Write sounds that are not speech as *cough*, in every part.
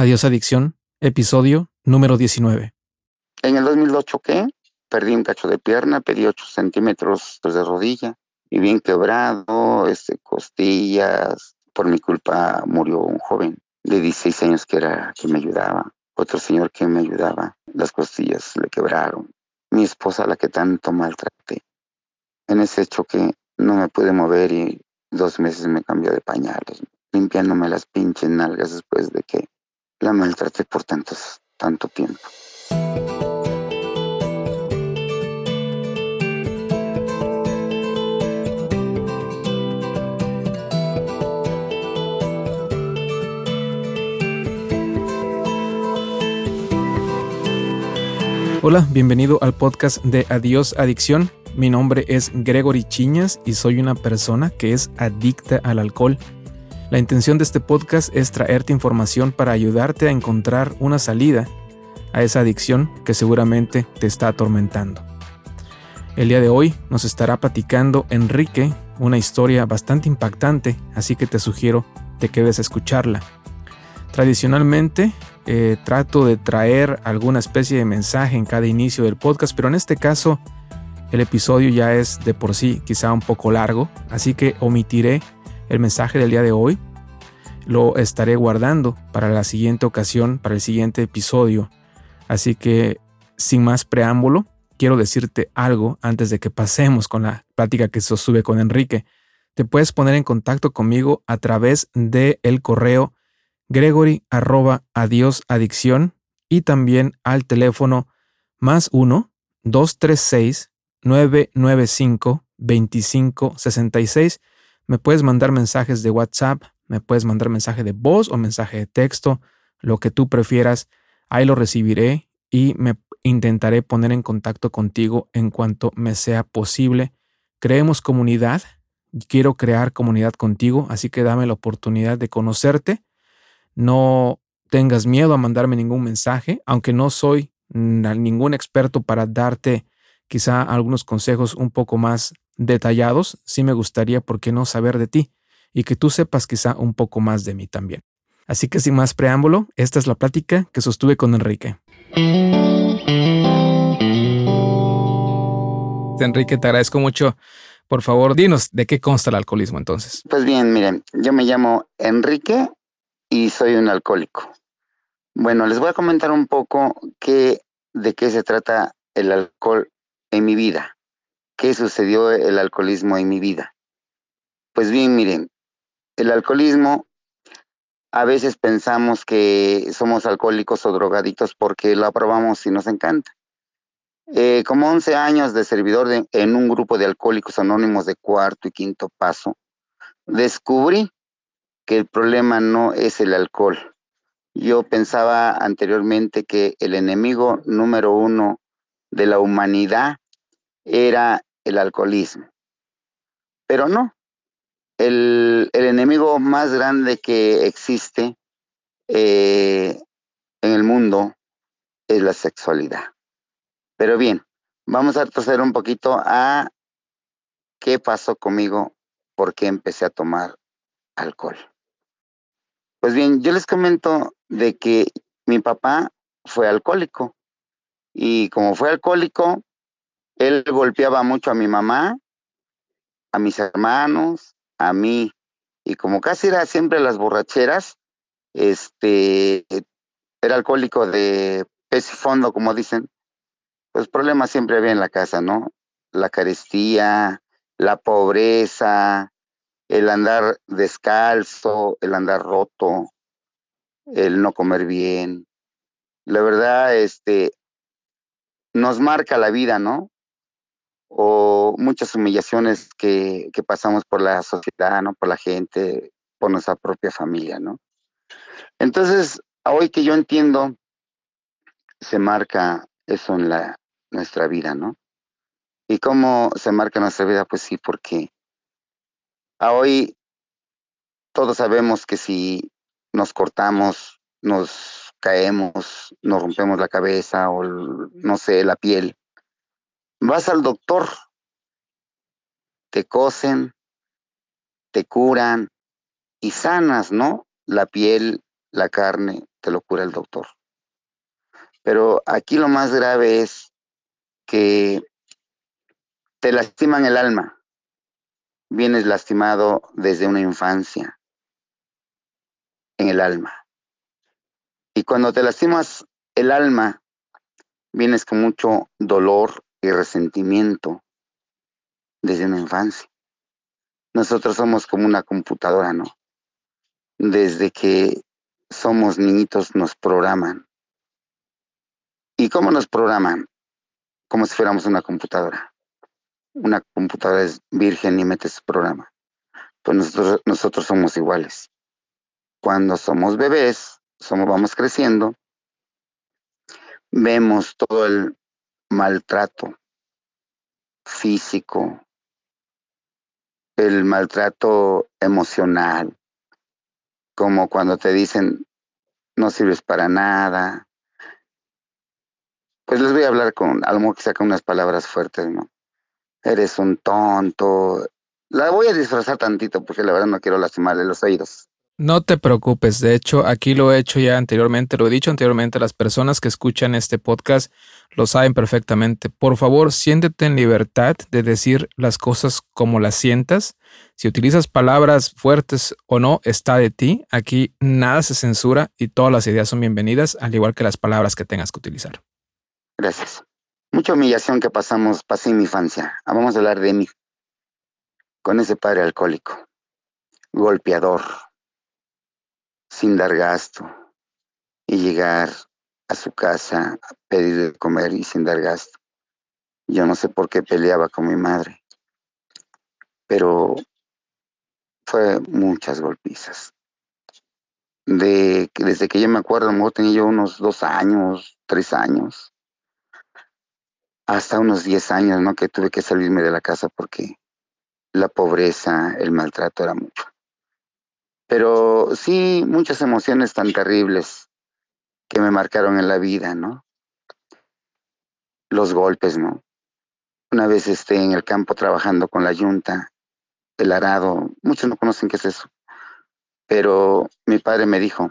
Adiós Adicción, episodio número 19. En el 2002 choqué, perdí un cacho de pierna, perdí 8 centímetros de rodilla y bien quebrado, este, costillas. Por mi culpa murió un joven de 16 años que era que me ayudaba. Otro señor que me ayudaba, las costillas le quebraron. Mi esposa, la que tanto maltraté. En ese choque no me pude mover y dos meses me cambió de pañales, limpiándome las pinches nalgas después de que la maltraté por tantos, tanto tiempo. Hola, bienvenido al podcast de Adiós Adicción. Mi nombre es Gregory Chiñas y soy una persona que es adicta al alcohol. La intención de este podcast es traerte información para ayudarte a encontrar una salida a esa adicción que seguramente te está atormentando. El día de hoy nos estará platicando Enrique una historia bastante impactante, así que te sugiero te quedes a escucharla. Tradicionalmente eh, trato de traer alguna especie de mensaje en cada inicio del podcast, pero en este caso el episodio ya es de por sí quizá un poco largo, así que omitiré el mensaje del día de hoy. Lo estaré guardando para la siguiente ocasión, para el siguiente episodio. Así que, sin más preámbulo, quiero decirte algo antes de que pasemos con la plática que sostuve con Enrique. Te puedes poner en contacto conmigo a través del el correo gregory arroba adiós adicción y también al teléfono más 1 236 995 2566. Me puedes mandar mensajes de WhatsApp, me puedes mandar mensaje de voz o mensaje de texto, lo que tú prefieras. Ahí lo recibiré y me intentaré poner en contacto contigo en cuanto me sea posible. Creemos comunidad. Quiero crear comunidad contigo, así que dame la oportunidad de conocerte no tengas miedo a mandarme ningún mensaje, aunque no soy ningún experto para darte quizá algunos consejos un poco más detallados, sí me gustaría, ¿por qué no saber de ti? Y que tú sepas quizá un poco más de mí también. Así que sin más preámbulo, esta es la plática que sostuve con Enrique. Enrique, te agradezco mucho. Por favor, dinos de qué consta el alcoholismo entonces. Pues bien, miren, yo me llamo Enrique y soy un alcohólico. Bueno, les voy a comentar un poco de qué se trata el alcohol en mi vida. ¿Qué sucedió el alcoholismo en mi vida? Pues bien, miren, el alcoholismo a veces pensamos que somos alcohólicos o drogadictos porque lo aprobamos y nos encanta. Eh, como 11 años de servidor en un grupo de alcohólicos anónimos de cuarto y quinto paso, descubrí que el problema no es el alcohol. Yo pensaba anteriormente que el enemigo número uno de la humanidad era el alcoholismo. Pero no. El, enemigo más grande que existe eh, en el mundo es la sexualidad. Pero bien, vamos a retroceder un poquito a qué pasó conmigo, por qué empecé a tomar alcohol. Pues bien, yo les comento de que mi papá fue alcohólico y como fue alcohólico, él golpeaba mucho a mi mamá, a mis hermanos, a mí y como casi era siempre las borracheras, este, era alcohólico de pez y fondo, como dicen, pues problemas siempre había en la casa, ¿no? La carestía, la pobreza, el andar descalzo, el andar roto, el no comer bien. La verdad, este, nos marca la vida, ¿no? O muchas humillaciones que, que pasamos por la sociedad, ¿no? Por la gente, por nuestra propia familia, ¿no? Entonces, hoy que yo entiendo, se marca eso en la, nuestra vida, ¿no? ¿Y cómo se marca nuestra vida? Pues sí, porque a hoy todos sabemos que si nos cortamos, nos caemos, nos rompemos la cabeza o, no sé, la piel, vas al doctor, te cosen, te curan y sanas, ¿no? La piel, la carne, te lo cura el doctor. Pero aquí lo más grave es que te lastiman el alma. Vienes lastimado desde una infancia en el alma. Y cuando te lastimas el alma, vienes con mucho dolor y resentimiento desde una infancia. Nosotros somos como una computadora, ¿no? Desde que somos niñitos nos programan. ¿Y cómo nos programan? Como si fuéramos una computadora. Una computadora es virgen y mete su programa. Pues nosotros, nosotros somos iguales. Cuando somos bebés, somos, vamos creciendo, vemos todo el maltrato físico, el maltrato emocional, como cuando te dicen no sirves para nada. Pues les voy a hablar con, a lo mejor que saca unas palabras fuertes, ¿no? Eres un tonto. La voy a disfrazar tantito porque la verdad no quiero lastimarle los oídos. No te preocupes, de hecho, aquí lo he hecho ya anteriormente, lo he dicho anteriormente, las personas que escuchan este podcast lo saben perfectamente. Por favor, siéntete en libertad de decir las cosas como las sientas. Si utilizas palabras fuertes o no, está de ti. Aquí nada se censura y todas las ideas son bienvenidas, al igual que las palabras que tengas que utilizar. Gracias. Mucha humillación que pasamos, pasé en mi infancia. Ah, vamos a hablar de mí. Con ese padre alcohólico, golpeador, sin dar gasto y llegar a su casa a pedir de comer y sin dar gasto. Yo no sé por qué peleaba con mi madre, pero fue muchas golpizas. De, desde que yo me acuerdo, a mejor tenía yo unos dos años, tres años, hasta unos diez años, ¿no? Que tuve que salirme de la casa porque la pobreza, el maltrato era mucho. Pero sí, muchas emociones tan terribles que me marcaron en la vida, ¿no? Los golpes, ¿no? Una vez esté en el campo trabajando con la yunta, el arado, muchos no conocen qué es eso, pero mi padre me dijo,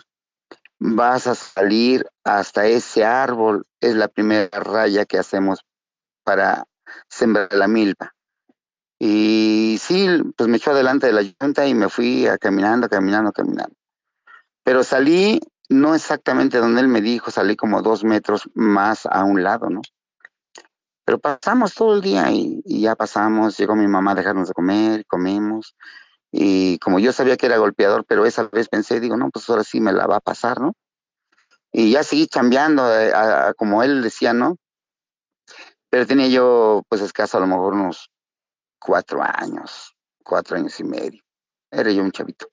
vas a salir hasta ese árbol, es la primera raya que hacemos para sembrar la milpa. Y sí, pues me echó adelante de la yunta y me fui a caminando, caminando, caminando. Pero salí no exactamente donde él me dijo, salí como dos metros más a un lado, ¿no? Pero pasamos todo el día y, ya pasamos, llegó mi mamá a dejarnos de comer, comimos. Y como yo sabía que era golpeador, pero esa vez pensé, digo, no, pues ahora sí me la va a pasar, ¿no? Y ya seguí chambeando, eh, como él decía, ¿no? Pero tenía yo, pues escaso, a lo mejor unos cuatro años, cuatro años y medio. Era yo un chavito.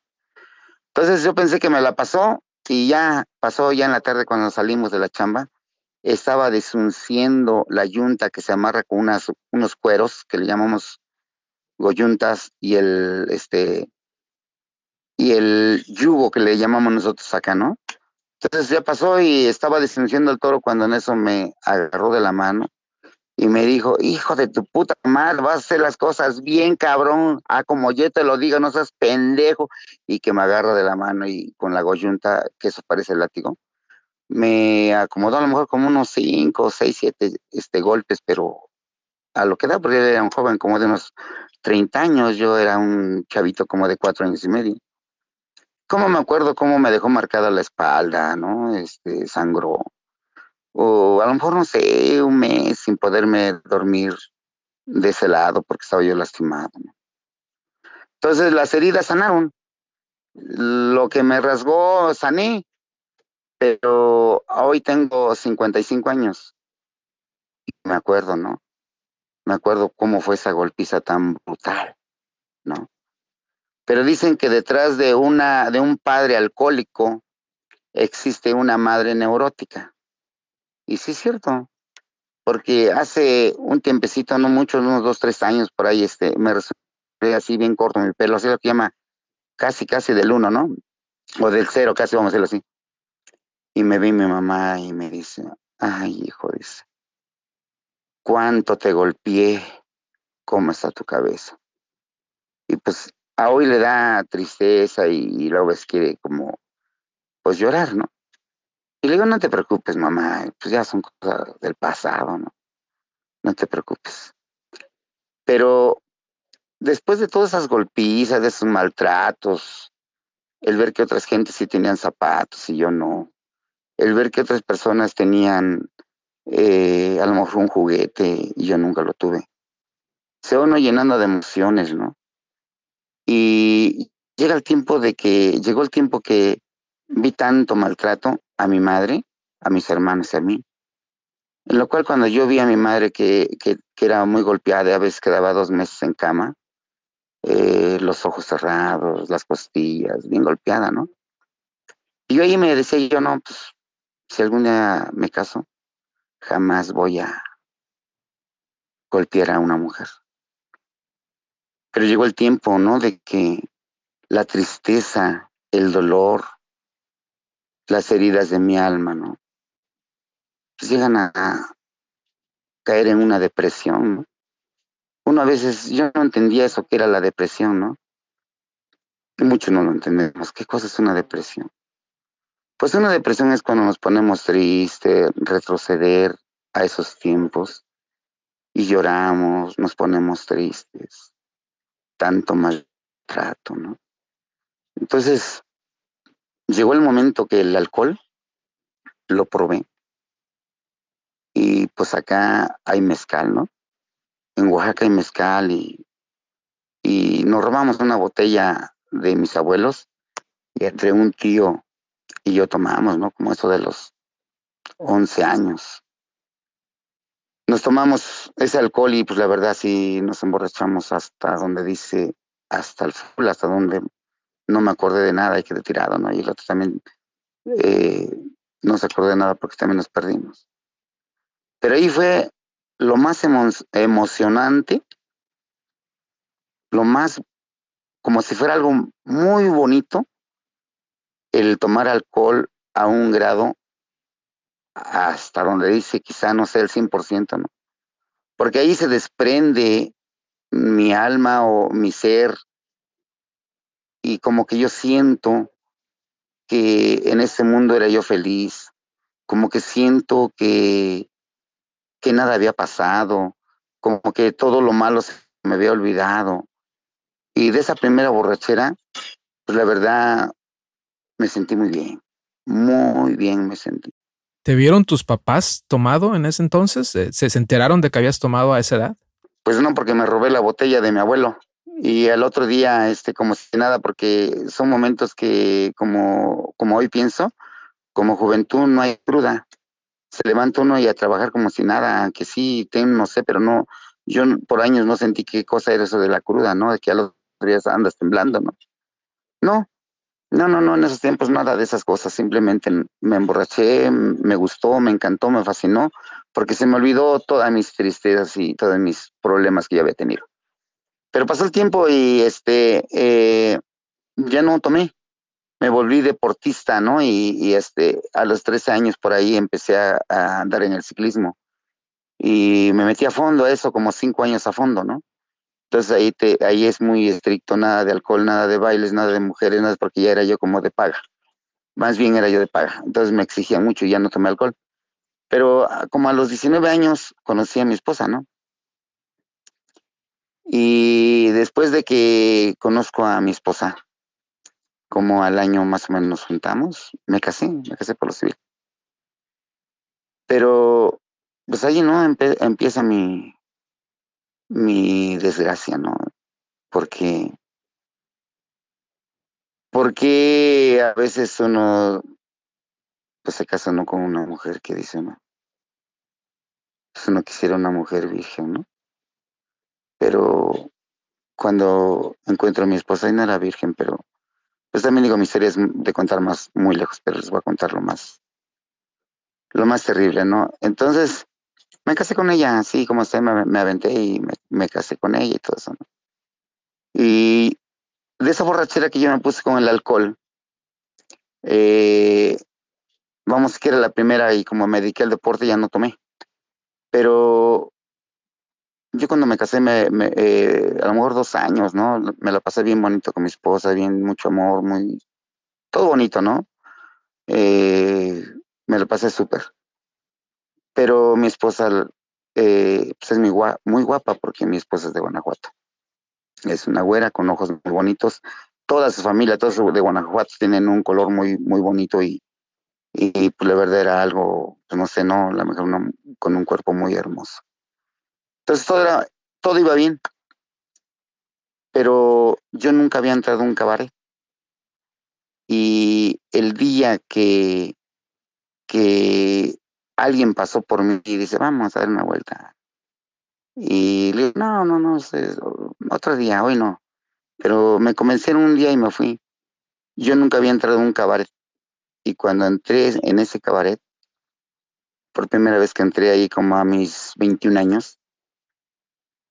Entonces yo pensé que me la pasó y ya pasó ya en la tarde cuando salimos de la chamba. Estaba desunciendo la yunta que se amarra con unos cueros que le llamamos goyuntas y el este y el yugo que le llamamos nosotros acá, ¿no? Entonces ya pasó y estaba desunciendo el toro cuando en eso me agarró de la mano y me dijo, hijo de tu puta madre, vas a hacer las cosas bien, cabrón, ah, como yo te lo digo, no seas pendejo, y que me agarra de la mano y con la goyunta, que eso parece el látigo, me acomodó a lo mejor como unos cinco, seis, siete este, golpes, pero a lo que da, porque era un joven como de unos 30 años, yo era un chavito como de cuatro años y medio. ¿Cómo me acuerdo cómo me dejó marcada la espalda, no? Este, sangró. O a lo mejor, no sé, un mes sin poderme dormir de ese lado porque estaba yo lastimado. Entonces las heridas sanaron. Lo que me rasgó sané, pero hoy tengo 55 años. Me acuerdo, ¿no? Me acuerdo cómo fue esa golpiza tan brutal, ¿no? Pero dicen que detrás de una de un padre alcohólico existe una madre neurótica. Y sí es cierto, porque hace un tiempecito, no mucho, unos dos, tres años por ahí, este, me resolví así bien corto mi pelo, así lo que llama casi, casi del uno, ¿no? O del cero, casi vamos a decirlo así. Y me vi mi mamá y me dice, ay, hijo, dice, cuánto te golpeé, cómo está tu cabeza. Y pues a hoy le da tristeza y, luego ves quiere como, pues llorar, ¿no? Y le digo, no te preocupes, mamá, pues ya son cosas del pasado, ¿no? No te preocupes. Pero después de todas esas golpizas, de esos maltratos, el ver que otras gentes sí tenían zapatos y yo no, el ver que otras personas tenían eh, a lo mejor un juguete y yo nunca lo tuve. Se va uno llenando de emociones, ¿no? Y llega el tiempo de que, llegó el tiempo que vi tanto maltrato a mi madre, a mis hermanos y a mí. En lo cual cuando yo vi a mi madre que, que, era muy golpeada, a veces quedaba dos meses en cama, eh, los ojos cerrados, las costillas, bien golpeada, ¿no? Y yo ahí me decía yo, no, pues si algún día me caso, jamás voy a golpear a una mujer. Pero llegó el tiempo, ¿no? De que la tristeza, el dolor, las heridas de mi alma, ¿no? Pues llegan a caer en una depresión, ¿no? Uno a veces, yo no entendía eso que era la depresión, ¿no? Y muchos no lo entendemos. ¿Qué cosa es una depresión? Pues una depresión es cuando nos ponemos tristes, retroceder a esos tiempos y lloramos, nos ponemos tristes, tanto maltrato, ¿no? Entonces, llegó el momento que el alcohol lo probé y pues acá hay mezcal, ¿no? En Oaxaca hay mezcal y, y nos robamos una botella de mis abuelos y entre un tío y yo tomamos, ¿no? Como eso de los 11 años. Nos tomamos ese alcohol y pues la verdad sí nos emborrachamos hasta donde dice, hasta el full, hasta donde no me acordé de nada y quedé tirado, ¿no? Y el otro también eh, no se acordó de nada porque también nos perdimos. Pero ahí fue lo más emocionante, lo más como si fuera algo muy bonito, el tomar alcohol a un grado hasta donde dice quizá no sea el 100%, ¿no? Porque ahí se desprende mi alma o mi ser y como que yo siento que en ese mundo era yo feliz, como que siento que, que nada había pasado, como que todo lo malo se me había olvidado. Y de esa primera borrachera, pues la verdad me sentí muy bien, muy bien me sentí. ¿Te vieron tus papás tomado en ese entonces? ¿Se, enteraron de que habías tomado a esa edad? Pues no, porque me robé la botella de mi abuelo. Y al otro día, este, como si nada, porque son momentos que, como, como hoy pienso, como juventud no hay cruda. Se levanta uno y a trabajar como si nada, que sí, tengo, no sé, pero no, yo por años no sentí qué cosa era eso de la cruda, ¿no? De que a los días andas temblando, ¿no? No, no, no, no, en esos tiempos nada de esas cosas, simplemente me emborraché, me gustó, me encantó, me fascinó, porque se me olvidó todas mis tristezas y todos mis problemas que ya había tenido. Pero pasó el tiempo y este, eh, ya no tomé, me volví deportista, ¿no? Y, este, a los 13 años por ahí empecé a, andar en el ciclismo y me metí a fondo a eso, como cinco años a fondo, ¿no? Entonces ahí, te, ahí es muy estricto, nada de alcohol, nada de bailes, nada de mujeres, nada, porque ya era yo como de paga. Más bien era yo de paga. Entonces me exigía mucho y ya no tomé alcohol. Pero ah, como a los 19 años conocí a mi esposa, ¿no? Y después de que conozco a mi esposa, como al año más o menos nos juntamos, me casé, me casé por lo civil. Pero, pues ahí, ¿no? empieza mi, mi desgracia, ¿no? Porque, porque a veces uno pues se casa no con una mujer que dice, no, pues uno quisiera una mujer virgen, ¿no? Pero cuando encuentro a mi esposa, y no era virgen, pero pues también digo, mi historia es de contar más muy lejos, pero les voy a contar lo más, lo más terrible, ¿no? Entonces, me casé con ella, así como usted me, aventé y me, casé con ella y todo eso, ¿no? Y de esa borrachera que yo me puse con el alcohol, eh, vamos, que era la primera y como me dediqué al deporte ya no tomé. Pero yo cuando me casé, me, eh, a lo mejor dos años, ¿no? Me la pasé bien bonito con mi esposa, bien mucho amor, muy, todo bonito, ¿no? Eh, me lo pasé súper. Pero mi esposa eh, pues es muy, guapa, muy guapa porque mi esposa es de Guanajuato. Es una güera con ojos muy bonitos. Toda su familia, todos de Guanajuato tienen un color muy, muy bonito y, y pues la verdad era algo, pues, no sé, no, la mejor con un cuerpo muy hermoso. Entonces todo, era, todo iba bien, pero yo nunca había entrado a un cabaret. Y el día que, que alguien pasó por mí y dice, vamos a dar una vuelta. Y le dije, no, no, no, otro día, hoy no. Pero me convencieron un día y me fui. Yo nunca había entrado a un cabaret. Y cuando entré en ese cabaret, por primera vez que entré ahí como a mis 21 años,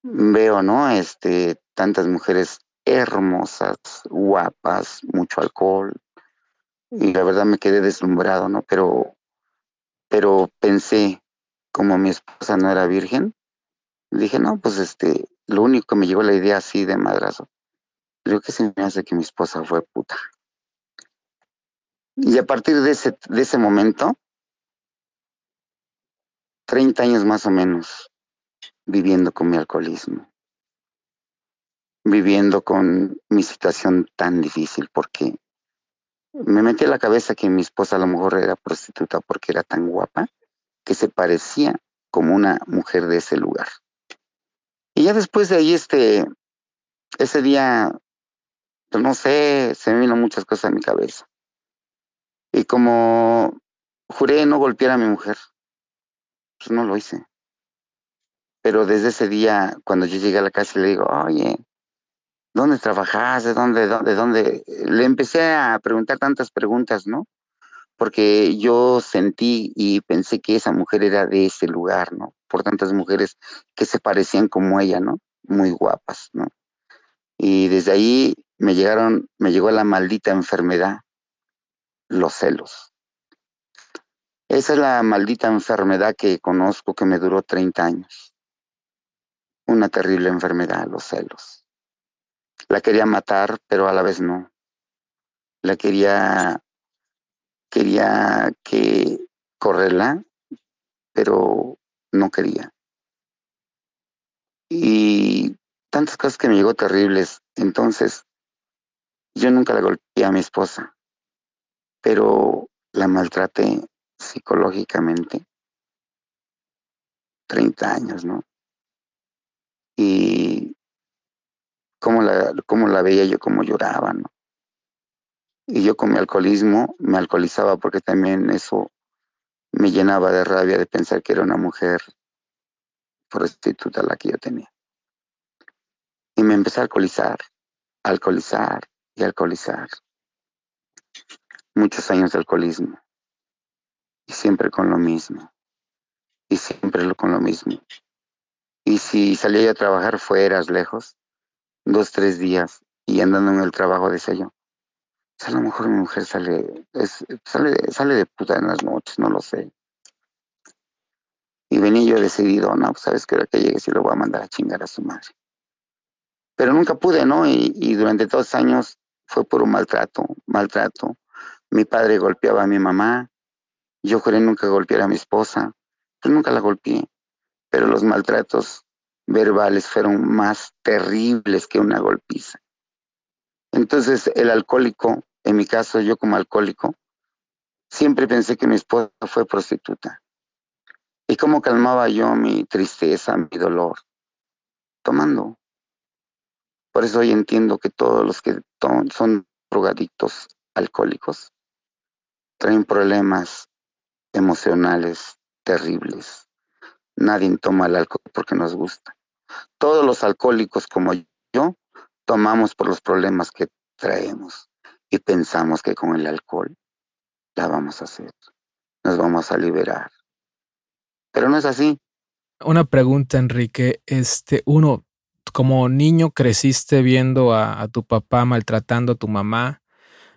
veo, ¿no? Este, tantas mujeres hermosas, guapas, mucho alcohol. Y la verdad me quedé deslumbrado, ¿no? Pero, pero pensé, como mi esposa no era virgen, dije, no, pues este, lo único que me llegó la idea así de madrazo, creo que se me hace que mi esposa fue puta. Y a partir de ese, de ese momento, 30 años más o menos viviendo con mi alcoholismo, viviendo con mi situación tan difícil, porque me metí a la cabeza que mi esposa a lo mejor era prostituta porque era tan guapa que se parecía como una mujer de ese lugar. Y ya después de ahí, este, ese día, pues no sé, se me vino muchas cosas a mi cabeza. Y como juré no golpear a mi mujer, pues no lo hice. Pero desde ese día, cuando yo llegué a la casa, le digo, oye, ¿dónde trabajas? ¿De dónde, dónde, dónde? Le empecé a preguntar tantas preguntas, ¿no? Porque yo sentí y pensé que esa mujer era de ese lugar, ¿no? Por tantas mujeres que se parecían como ella, ¿no? Muy guapas, ¿no? Y desde ahí me llegaron, me llegó la maldita enfermedad los celos. Esa es la maldita enfermedad que conozco que me duró 30 años. Una terrible enfermedad, los celos. La quería matar, pero a la vez no. La quería, quería que correrla, pero no quería. Y tantas cosas que me llegó terribles. Entonces, yo nunca la golpeé a mi esposa pero la maltraté psicológicamente 30 años, ¿no? Y cómo la, cómo la veía yo, cómo lloraba, ¿no? Y yo con mi alcoholismo me alcoholizaba porque también eso me llenaba de rabia de pensar que era una mujer prostituta la que yo tenía. Y me empecé a alcoholizar, alcoholizar y alcoholizar muchos años de alcoholismo y siempre con lo mismo y siempre con lo mismo. Y si salía a trabajar fueras lejos, dos, tres días y andando en el trabajo de sello, pues a lo mejor mi mujer sale, sale, sale de puta en las noches, no lo sé. Y venía yo decidido, no, pues sabes que ahora que llegue si lo voy a mandar a chingar a su madre. Pero nunca pude, ¿no? Y, durante dos años fue puro maltrato, maltrato, mi padre golpeaba a mi mamá. Yo juré nunca golpear a mi esposa. Pues nunca la golpeé. Pero los maltratos verbales fueron más terribles que una golpiza. Entonces el alcohólico en mi caso, yo como alcohólico, siempre pensé que mi esposa fue prostituta. ¿Y cómo calmaba yo mi tristeza, mi dolor? Tomando. Por eso hoy entiendo que todos los que son drogadictos alcohólicos traen problemas emocionales terribles. Nadie toma el alcohol porque nos gusta. Todos los alcohólicos como yo tomamos por los problemas que traemos y pensamos que con el alcohol la vamos a hacer, nos vamos a liberar. Pero no es así. Una pregunta, Enrique. Este, uno, como niño creciste viendo a, tu papá maltratando a tu mamá.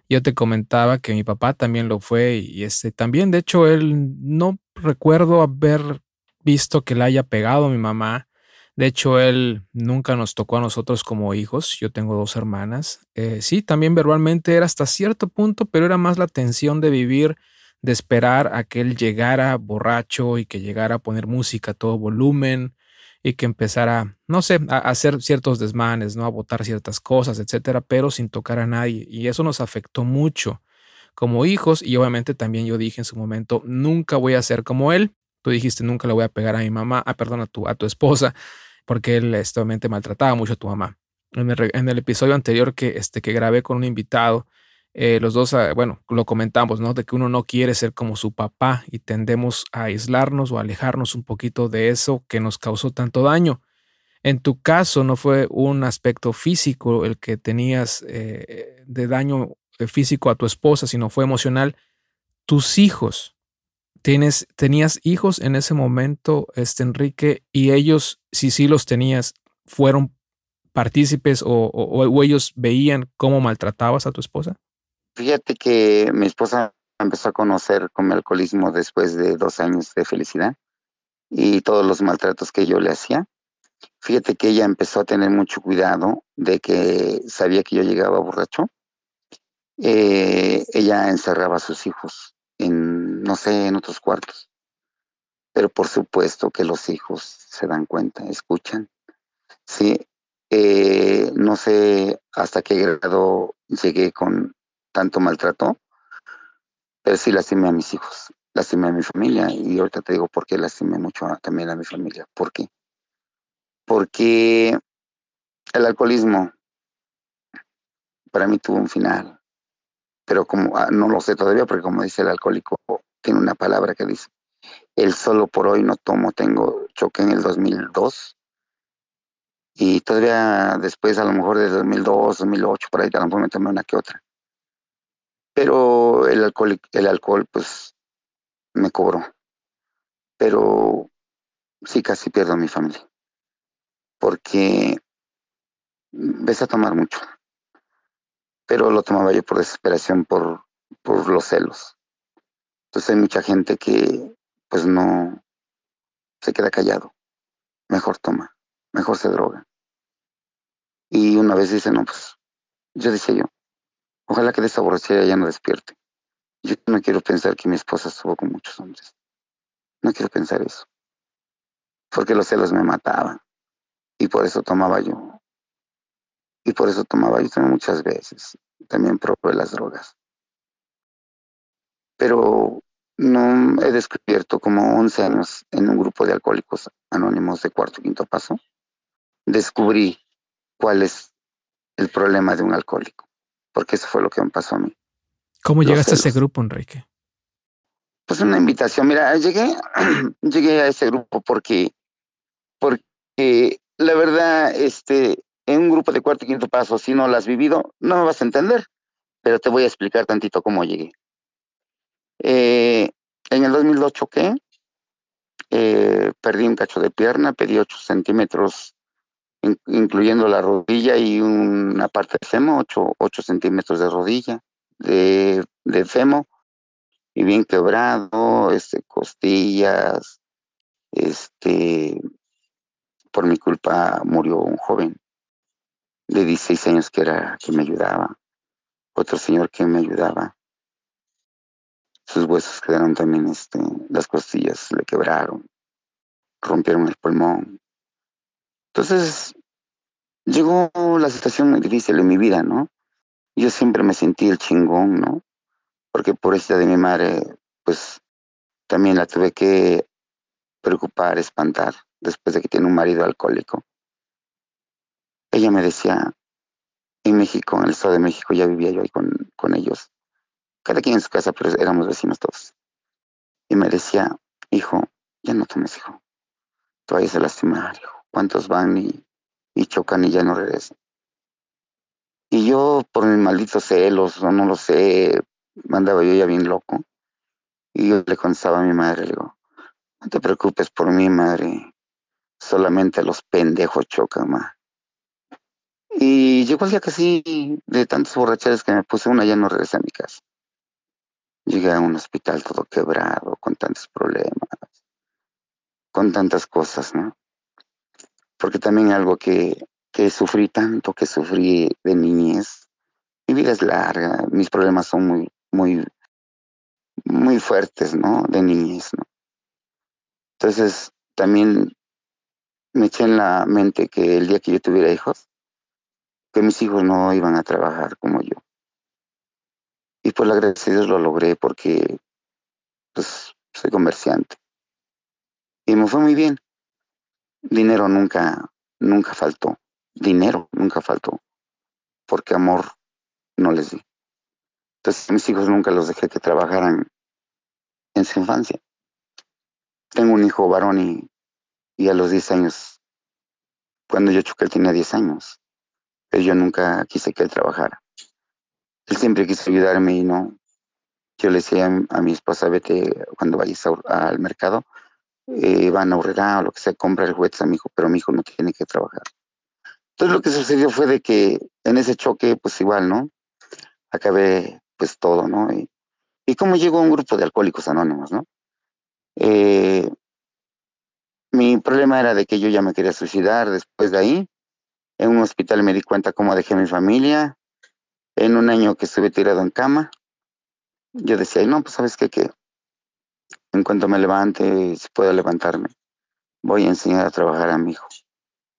Yo te comentaba que mi papá también lo fue y este también, de hecho, él no recuerdo haber visto que le haya pegado mi mamá. De hecho, él nunca nos tocó a nosotros como hijos. Yo tengo dos hermanas. Eh, sí, también verbalmente era hasta cierto punto, pero era más la tensión de vivir de esperar a que él llegara borracho y que llegara a poner música a todo volumen y que empezara, no sé, a hacer ciertos desmanes, ¿no? A votar ciertas cosas, etcétera, pero sin tocar a nadie. Y eso nos afectó mucho como hijos y obviamente también yo dije en su momento, nunca voy a ser como él. Dijiste, nunca le voy a pegar a mi mamá, ah, perdón, a tu, a tu esposa, porque él este, maltrataba mucho a tu mamá. En el, episodio anterior que, este, que grabé con un invitado, eh, los dos, ah, bueno, lo comentamos, ¿no? De que uno no quiere ser como su papá y tendemos a aislarnos o alejarnos un poquito de eso que nos causó tanto daño. En tu caso no fue un aspecto físico el que tenías eh, de daño físico a tu esposa, sino fue emocional. Tus hijos, tienes, tenías hijos en ese momento, este Enrique, y ellos, si sí los tenías, fueron partícipes o ellos veían cómo maltratabas a tu esposa? Fíjate que mi esposa empezó a conocer con mi alcoholismo después de dos años de felicidad y todos los maltratos que yo le hacía. Fíjate que ella empezó a tener mucho cuidado de que sabía que yo llegaba borracho. Eh, ella encerraba a sus hijos en, no sé, en otros cuartos. Pero por supuesto que los hijos se dan cuenta, escuchan. Sí, eh, no sé hasta qué grado llegué con tanto maltrato, pero sí lastimé a mis hijos, lastimé a mi familia y ahorita te digo por qué lastimé mucho también a mi familia. ¿Por qué? Porque el alcoholismo para mí tuvo un final, pero como ah, no lo sé todavía, porque como dice el alcohólico, tiene una palabra que dice, el solo por hoy no tomo, tengo choque en el 2002 y todavía después a lo mejor de 2002, 2008, por ahí a lo mejor me tomé una que otra. Pero el alcohol, el alcohol pues me cobró. Pero sí casi pierdo a mi familia. Porque ves a tomar mucho. Pero lo tomaba yo por desesperación, por, por los celos. Entonces hay mucha gente que pues no se queda callado. Mejor toma, mejor se droga. Y una vez dice, no, pues yo decía yo, Ojalá que de esa borrachera ya no despierte. Yo no quiero pensar que mi esposa estuvo con muchos hombres. No quiero pensar eso. Porque los celos me mataban. Y por eso tomaba yo. Y por eso tomaba yo también muchas veces. También probé las drogas. Pero no he descubierto como 11 años en un grupo de alcohólicos anónimos de cuarto quinto paso. Descubrí cuál es el problema de un alcohólico porque eso fue lo que me pasó a mí. ¿Cómo llegaste a ese grupo, Enrique? Pues una invitación. Mira, llegué, *clears throat* llegué a ese grupo porque, porque la verdad, este, en un grupo de cuarto y quinto paso, si no lo has vivido, no me vas a entender, pero te voy a explicar tantito cómo llegué. Eh, en el 2002 choqué, eh, perdí un cacho de pierna, pedí 8 centímetros incluyendo la rodilla y una parte de femo, 8, centímetros de rodilla, de, de, femo, y bien quebrado, este, costillas, este, por mi culpa murió un joven de 16 años que era, que me ayudaba, otro señor que me ayudaba. Sus huesos quedaron también, este, las costillas le quebraron, rompieron el pulmón, entonces, llegó la situación muy difícil en mi vida, ¿no? yo siempre me sentí el chingón, ¿no? Porque por esta de mi madre, pues también la tuve que preocupar, espantar, después de que tiene un marido alcohólico. Ella me decía, en México, en el Estado de México, ya vivía yo ahí con, con ellos. Cada quien en su casa, pero éramos vecinos todos. Y me decía, hijo, ya no tomes, hijo. Tú vayas a lastimar, hijo. ¿Cuántos van y, y chocan y ya no regresan? Y yo, por mis malditos celos, o no lo sé, mandaba yo ya bien loco. Y yo le contestaba a mi madre, le digo, no te preocupes por mi madre. Solamente los pendejos chocan, ma. Y llegó el día que sí, de tantas borracheras que me puse, una ya no regresé a mi casa. Llegué a un hospital todo quebrado, con tantos problemas, con tantas cosas, ¿no? Porque también algo que, que sufrí tanto, que sufrí de niñez. Mi vida es larga, mis problemas son muy, muy, muy fuertes, ¿no? De niñez, ¿no? Entonces, también me eché en la mente que el día que yo tuviera hijos, que mis hijos no iban a trabajar como yo. Y de Dios lo logré porque pues soy comerciante. Y me fue muy bien. Dinero nunca, nunca faltó. Dinero nunca faltó. Porque amor no les di. Entonces mis hijos nunca los dejé que trabajaran en su infancia. Tengo un hijo varón y, y a los 10 años, cuando yo choqué, él tenía 10 años. Pero yo nunca quise que él trabajara. Él siempre quiso ayudarme y no. Yo le decía a mi esposa, vete cuando vayas al mercado, eh, van a ahorrar o lo que sea, compra el juguete a mi hijo, pero mi hijo no tiene que trabajar. Entonces lo que sucedió fue de que en ese choque, pues igual, ¿no? Acabé pues todo, ¿no? Y, y como llegó un grupo de alcohólicos anónimos, ¿no? Eh, mi problema era de que yo ya me quería suicidar después de ahí. En un hospital me di cuenta cómo dejé mi familia. En un año que estuve tirado en cama, yo decía, no, pues sabes qué, que en cuanto me levante, si puedo levantarme, voy a enseñar a trabajar a mi hijo.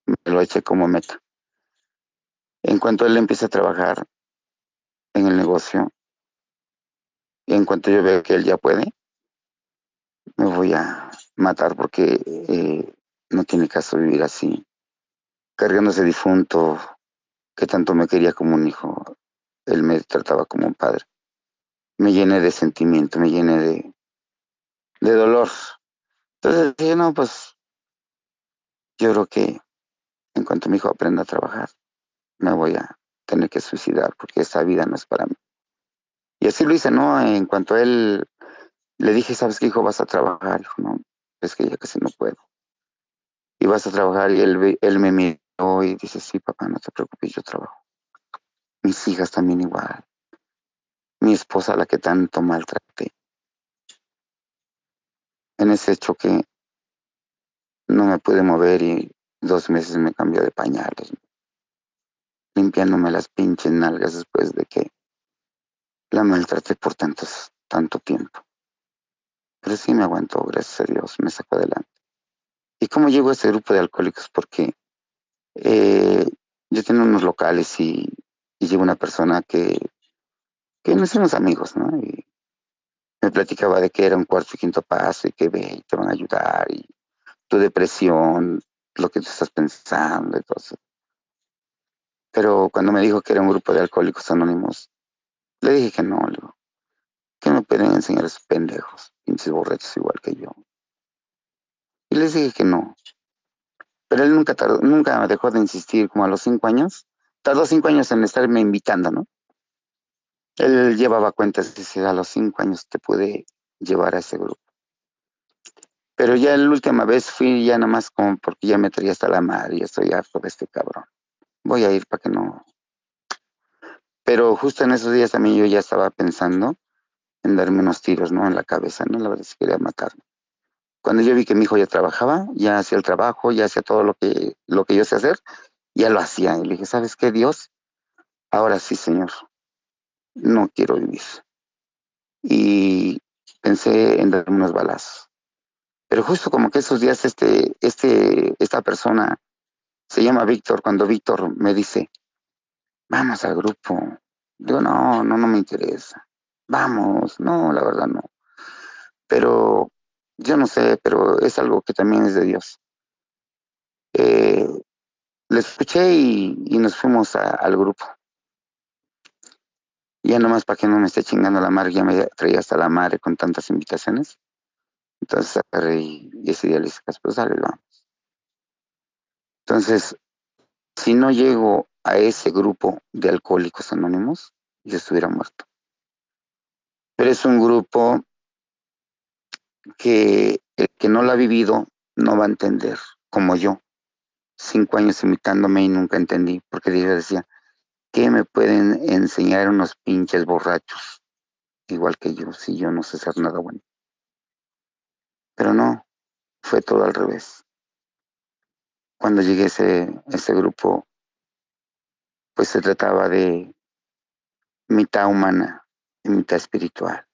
Me lo eché como meta. En cuanto él empieza a trabajar en el negocio, y en cuanto yo veo que él ya puede, me voy a matar porque eh, no tiene caso vivir así, cargando ese difunto que tanto me quería como un hijo. Él me trataba como un padre. Me llené de sentimiento, me llené de, de dolor. Entonces dije, no, pues yo creo que en cuanto mi hijo aprenda a trabajar, me voy a tener que suicidar porque esta vida no es para mí. Y así lo hice, ¿no? En cuanto a él le dije, ¿sabes qué, hijo? Vas a trabajar. no, es que ya casi no puedo. Y vas a trabajar y él, él me miró y dice, sí, papá, no te preocupes, yo trabajo. Mis hijas también igual. Mi esposa, la que tanto maltraté. En ese choque no me pude mover y dos meses me cambió de pañales. Limpiándome las pinches nalgas después de que la maltraté por tantos, tanto tiempo. Pero sí me aguantó, gracias a Dios, me sacó adelante. ¿Y cómo llegó a ese grupo de alcohólicos? Porque eh, yo tenía unos locales y, y una persona que, que nos hicimos amigos, ¿no? Y me platicaba de que era un cuarto y quinto paso y que ve te van a ayudar y tu depresión, lo que tú estás pensando y todo eso. Pero cuando me dijo que era un grupo de alcohólicos anónimos, le dije que no, le que me pueden enseñar esos pendejos, pinches borrachos igual que yo. Y les dije que no. Pero él nunca tardó, nunca dejó de insistir, como a los cinco años. Tardó cinco años en estarme invitando, ¿no? Él llevaba cuentas, dice, a los cinco años te pude llevar a ese grupo. Pero ya la última vez fui ya nada más como porque ya me traía hasta la madre y estoy harto de este cabrón. Voy a ir para que no. Pero justo en esos días también yo ya estaba pensando en darme unos tiros, ¿no? En la cabeza, ¿no? La verdad es que quería matarme. Cuando yo vi que mi hijo ya trabajaba, ya hacía el trabajo, ya hacía todo lo que, lo que yo sé hacer, ya lo hacía. Y le dije, ¿sabes qué, Dios? Ahora sí, Señor, no quiero vivir. Y pensé en darme unos balazos. Pero justo como que esos días este, este, esta persona se llama Víctor, cuando Víctor me dice, vamos al grupo, Digo, no, no, no me interesa. Vamos, no, la verdad no. Pero yo no sé, pero es algo que también es de Dios. Eh, le escuché y, nos fuimos al grupo. Ya nomás para que no me esté chingando la madre, ya me traía hasta la madre con tantas invitaciones. Entonces y, ese día pues dale, vamos. Entonces, si no llego a ese grupo de alcohólicos anónimos, yo estuviera muerto. Pero es un grupo que el que no lo ha vivido no va a entender, como yo. Cinco años imitándome y nunca entendí, porque yo decía, ¿qué me pueden enseñar unos pinches borrachos? Igual que yo, si yo no sé hacer nada bueno. Pero no, fue todo al revés. Cuando llegué a ese, ese grupo, pues se trataba de mitad humana y mitad espiritual.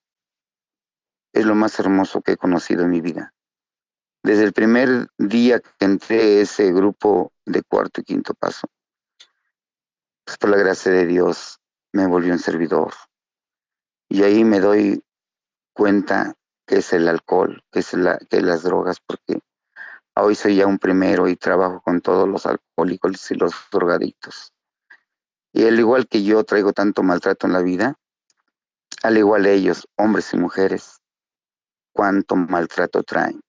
Es lo más hermoso que he conocido en mi vida. Desde el primer día que entré ese grupo de cuarto y quinto paso, pues por la gracia de Dios me volvió un servidor. Y ahí me doy cuenta que es el alcohol, que es la, que las drogas, porque hoy soy ya un primero y trabajo con todos los alcohólicos y los drogadictos. Y al igual que yo traigo tanto maltrato en la vida, al igual ellos, hombres y mujeres, cuánto maltrato traen.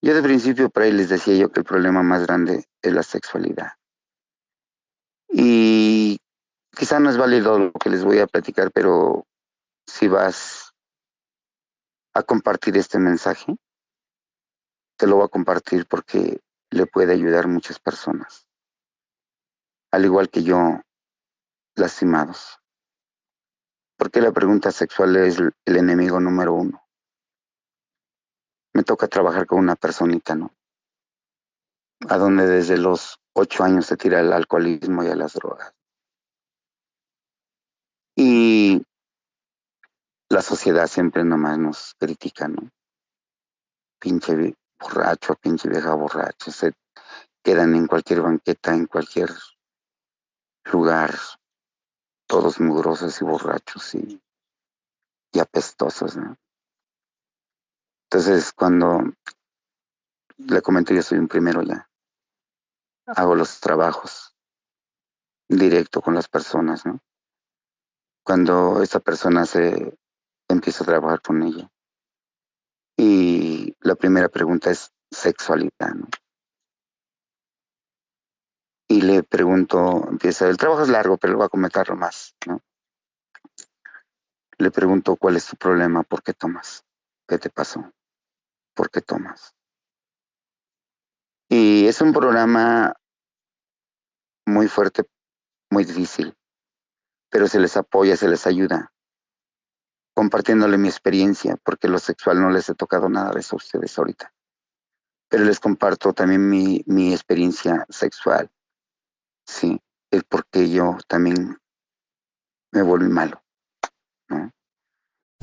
Yo de principio para les decía yo que el problema más grande es la sexualidad. Y quizá no es válido lo que les voy a platicar, pero si vas a compartir este mensaje, te lo voy a compartir porque le puede ayudar a muchas personas. Al igual que yo, lastimados. Porque la pregunta sexual es el enemigo número uno. Me toca trabajar con una personita, ¿no? A donde desde los ocho años se tira el alcoholismo y a las drogas. Y la sociedad siempre nomás nos critica, ¿no? Pinche borracho, pinche vieja borracha, se quedan en cualquier banqueta, en cualquier lugar, todos mugrosos y borrachos y, y apestosos, ¿no? Entonces, cuando le comento, yo soy un primero ya, hago los trabajos directo con las personas, ¿no? Cuando esa persona se empiezo a trabajar con ella. Y la primera pregunta es sexualidad, ¿no? Y le pregunto, empieza, el trabajo es largo, pero lo voy a comentarlo más, ¿no? Le pregunto cuál es tu problema, por qué tomas, qué te pasó, por qué tomas. Y es un programa muy fuerte, muy difícil, pero se les apoya, se les ayuda compartiéndole mi experiencia, porque lo sexual no les he tocado nada de eso a ustedes ahorita. Pero les comparto también mi, mi experiencia sexual, sí, el por qué yo también me volví malo. ¿no?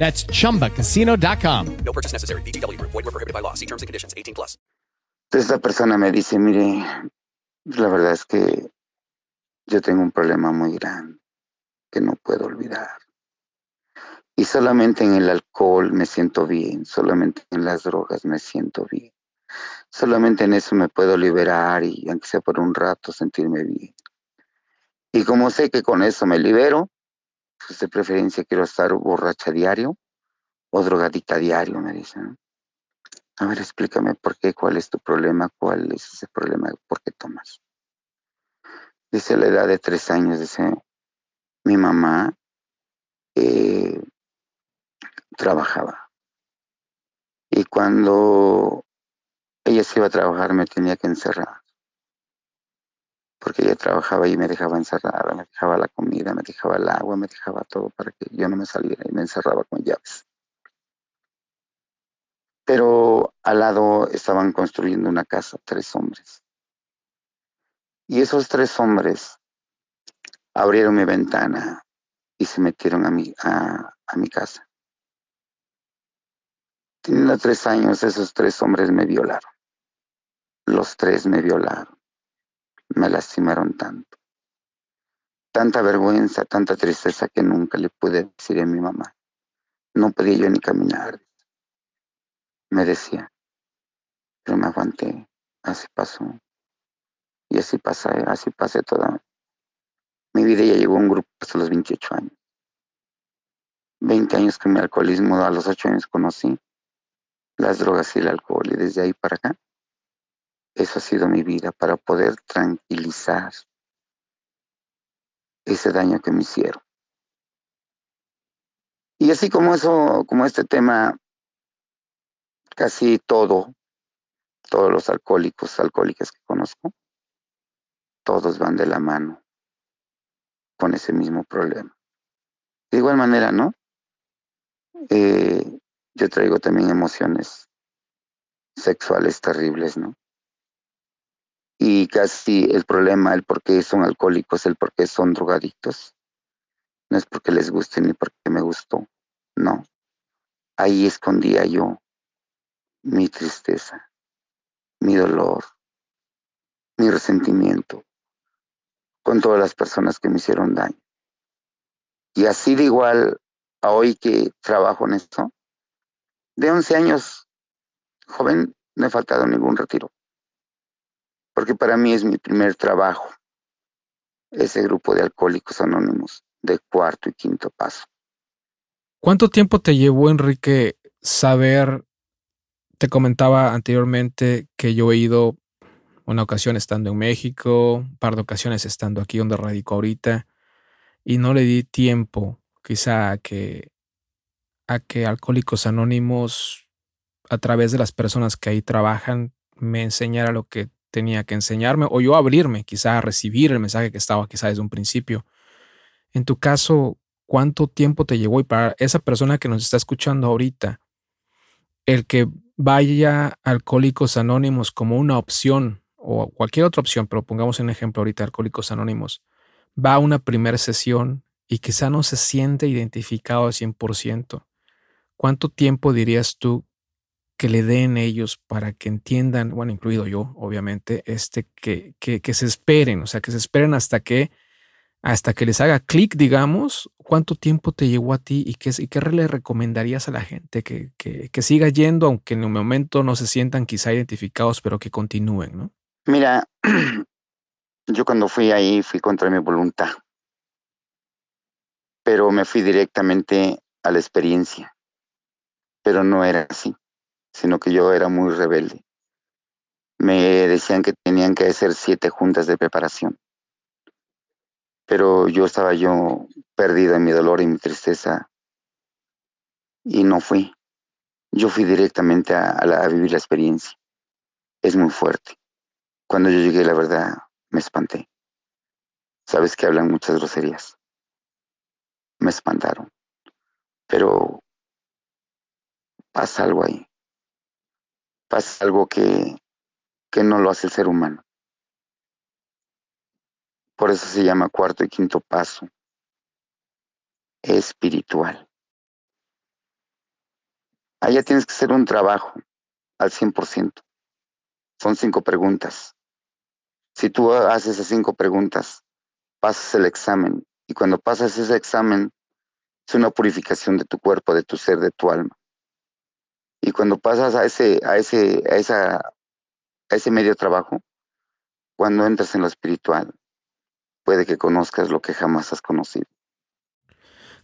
That's chumbacasino.com. No purchase necessary. BGW. Void were prohibited by law. See terms and conditions 18 plus. Esta persona me dice, mire, la verdad es que yo tengo un problema muy grande que no puedo olvidar. Y solamente en el alcohol me siento bien, solamente en las drogas me siento bien. Solamente en eso me puedo liberar y aunque sea por un rato sentirme bien. Y como sé que con eso me libero, pues de preferencia quiero estar borracha diario o drogadicta diario, me dicen. A ver, explícame por qué, cuál es tu problema, cuál es ese problema, por qué tomas. Dice la edad de tres años, dice, mi mamá eh, trabajaba. Y cuando ella se iba a trabajar me tenía que encerrar. Porque ella trabajaba y me dejaba encerrada, me dejaba la comida, me dejaba el agua, me dejaba todo para que yo no me saliera y me encerraba con llaves. Pero al lado estaban construyendo una casa, tres hombres. Y esos tres hombres abrieron mi ventana y se metieron a mi, a, a mi casa. Teniendo tres años, esos tres hombres me violaron. Los tres me violaron. Me lastimaron tanto. Tanta vergüenza, tanta tristeza que nunca le pude decir a mi mamá. No podía yo ni caminar. Me decía, pero me aguanté. Así pasó. Y así pasé, así pasé toda mi vida. Ya llegó un grupo hasta los 28 años. 20 años con mi alcoholismo, a los 8 años conocí las drogas y el alcohol y desde ahí para acá, eso ha sido mi vida para poder tranquilizar ese daño que me hicieron. Y así como eso, como este tema, casi todo, todos los alcohólicos, alcohólicas que conozco, todos van de la mano con ese mismo problema. De igual manera, ¿no? Eh, yo traigo también emociones sexuales terribles, ¿no? Y casi el problema, el por qué son alcohólicos, el por qué son drogadictos, no es porque les guste ni porque me gustó, no. Ahí escondía yo mi tristeza, mi dolor, mi resentimiento con todas las personas que me hicieron daño. Y así de igual a hoy que trabajo en esto, de 11 años, joven, no he faltado ningún retiro. Porque para mí es mi primer trabajo, ese grupo de alcohólicos anónimos de cuarto y quinto paso. ¿Cuánto tiempo te llevó, Enrique, saber? Te comentaba anteriormente que yo he ido una ocasión estando en México, un par de ocasiones estando aquí donde radico ahorita, y no le di tiempo quizá a que a que Alcohólicos Anónimos, a través de las personas que ahí trabajan, me enseñara lo que tenía que enseñarme o yo abrirme quizá a recibir el mensaje que estaba quizá desde un principio. En tu caso, ¿cuánto tiempo te llevó? Y para esa persona que nos está escuchando ahorita, el que vaya a Alcohólicos Anónimos como una opción o cualquier otra opción, pero pongamos un ejemplo ahorita, Alcohólicos Anónimos, va a una primera sesión y quizá no se siente identificado al 100%. ¿Cuánto tiempo dirías tú que le den ellos para que entiendan, bueno, incluido yo, obviamente, este, que, que, se esperen, o sea, que se esperen hasta que, hasta que les haga clic, digamos, cuánto tiempo te llevó a ti y qué, y qué le recomendarías a la gente que, que, que siga yendo, aunque en un momento no se sientan quizá identificados, pero que continúen, ¿no? Mira, *clears throat* yo cuando fui ahí fui contra mi voluntad, pero me fui directamente a la experiencia. Pero no era así, sino que yo era muy rebelde. Me decían que tenían que hacer siete juntas de preparación, pero yo estaba yo perdido en mi dolor y mi tristeza y no fui. Yo fui directamente a, a vivir la experiencia. Es muy fuerte. Cuando yo llegué, la verdad, me espanté. Sabes que hablan muchas groserías. Me espantaron. Pero pasa algo ahí. Pasa algo que, que no lo hace el ser humano. Por eso se llama cuarto y quinto paso espiritual. Allá tienes que hacer un trabajo al 100%. Son cinco preguntas. Si tú haces esas cinco preguntas, pasas el examen. Y cuando pasas ese examen, es una purificación de tu cuerpo, de tu ser, de tu alma. Y cuando pasas a ese, a ese, a esa, a ese medio trabajo, cuando entras en lo espiritual, puede que conozcas lo que jamás has conocido.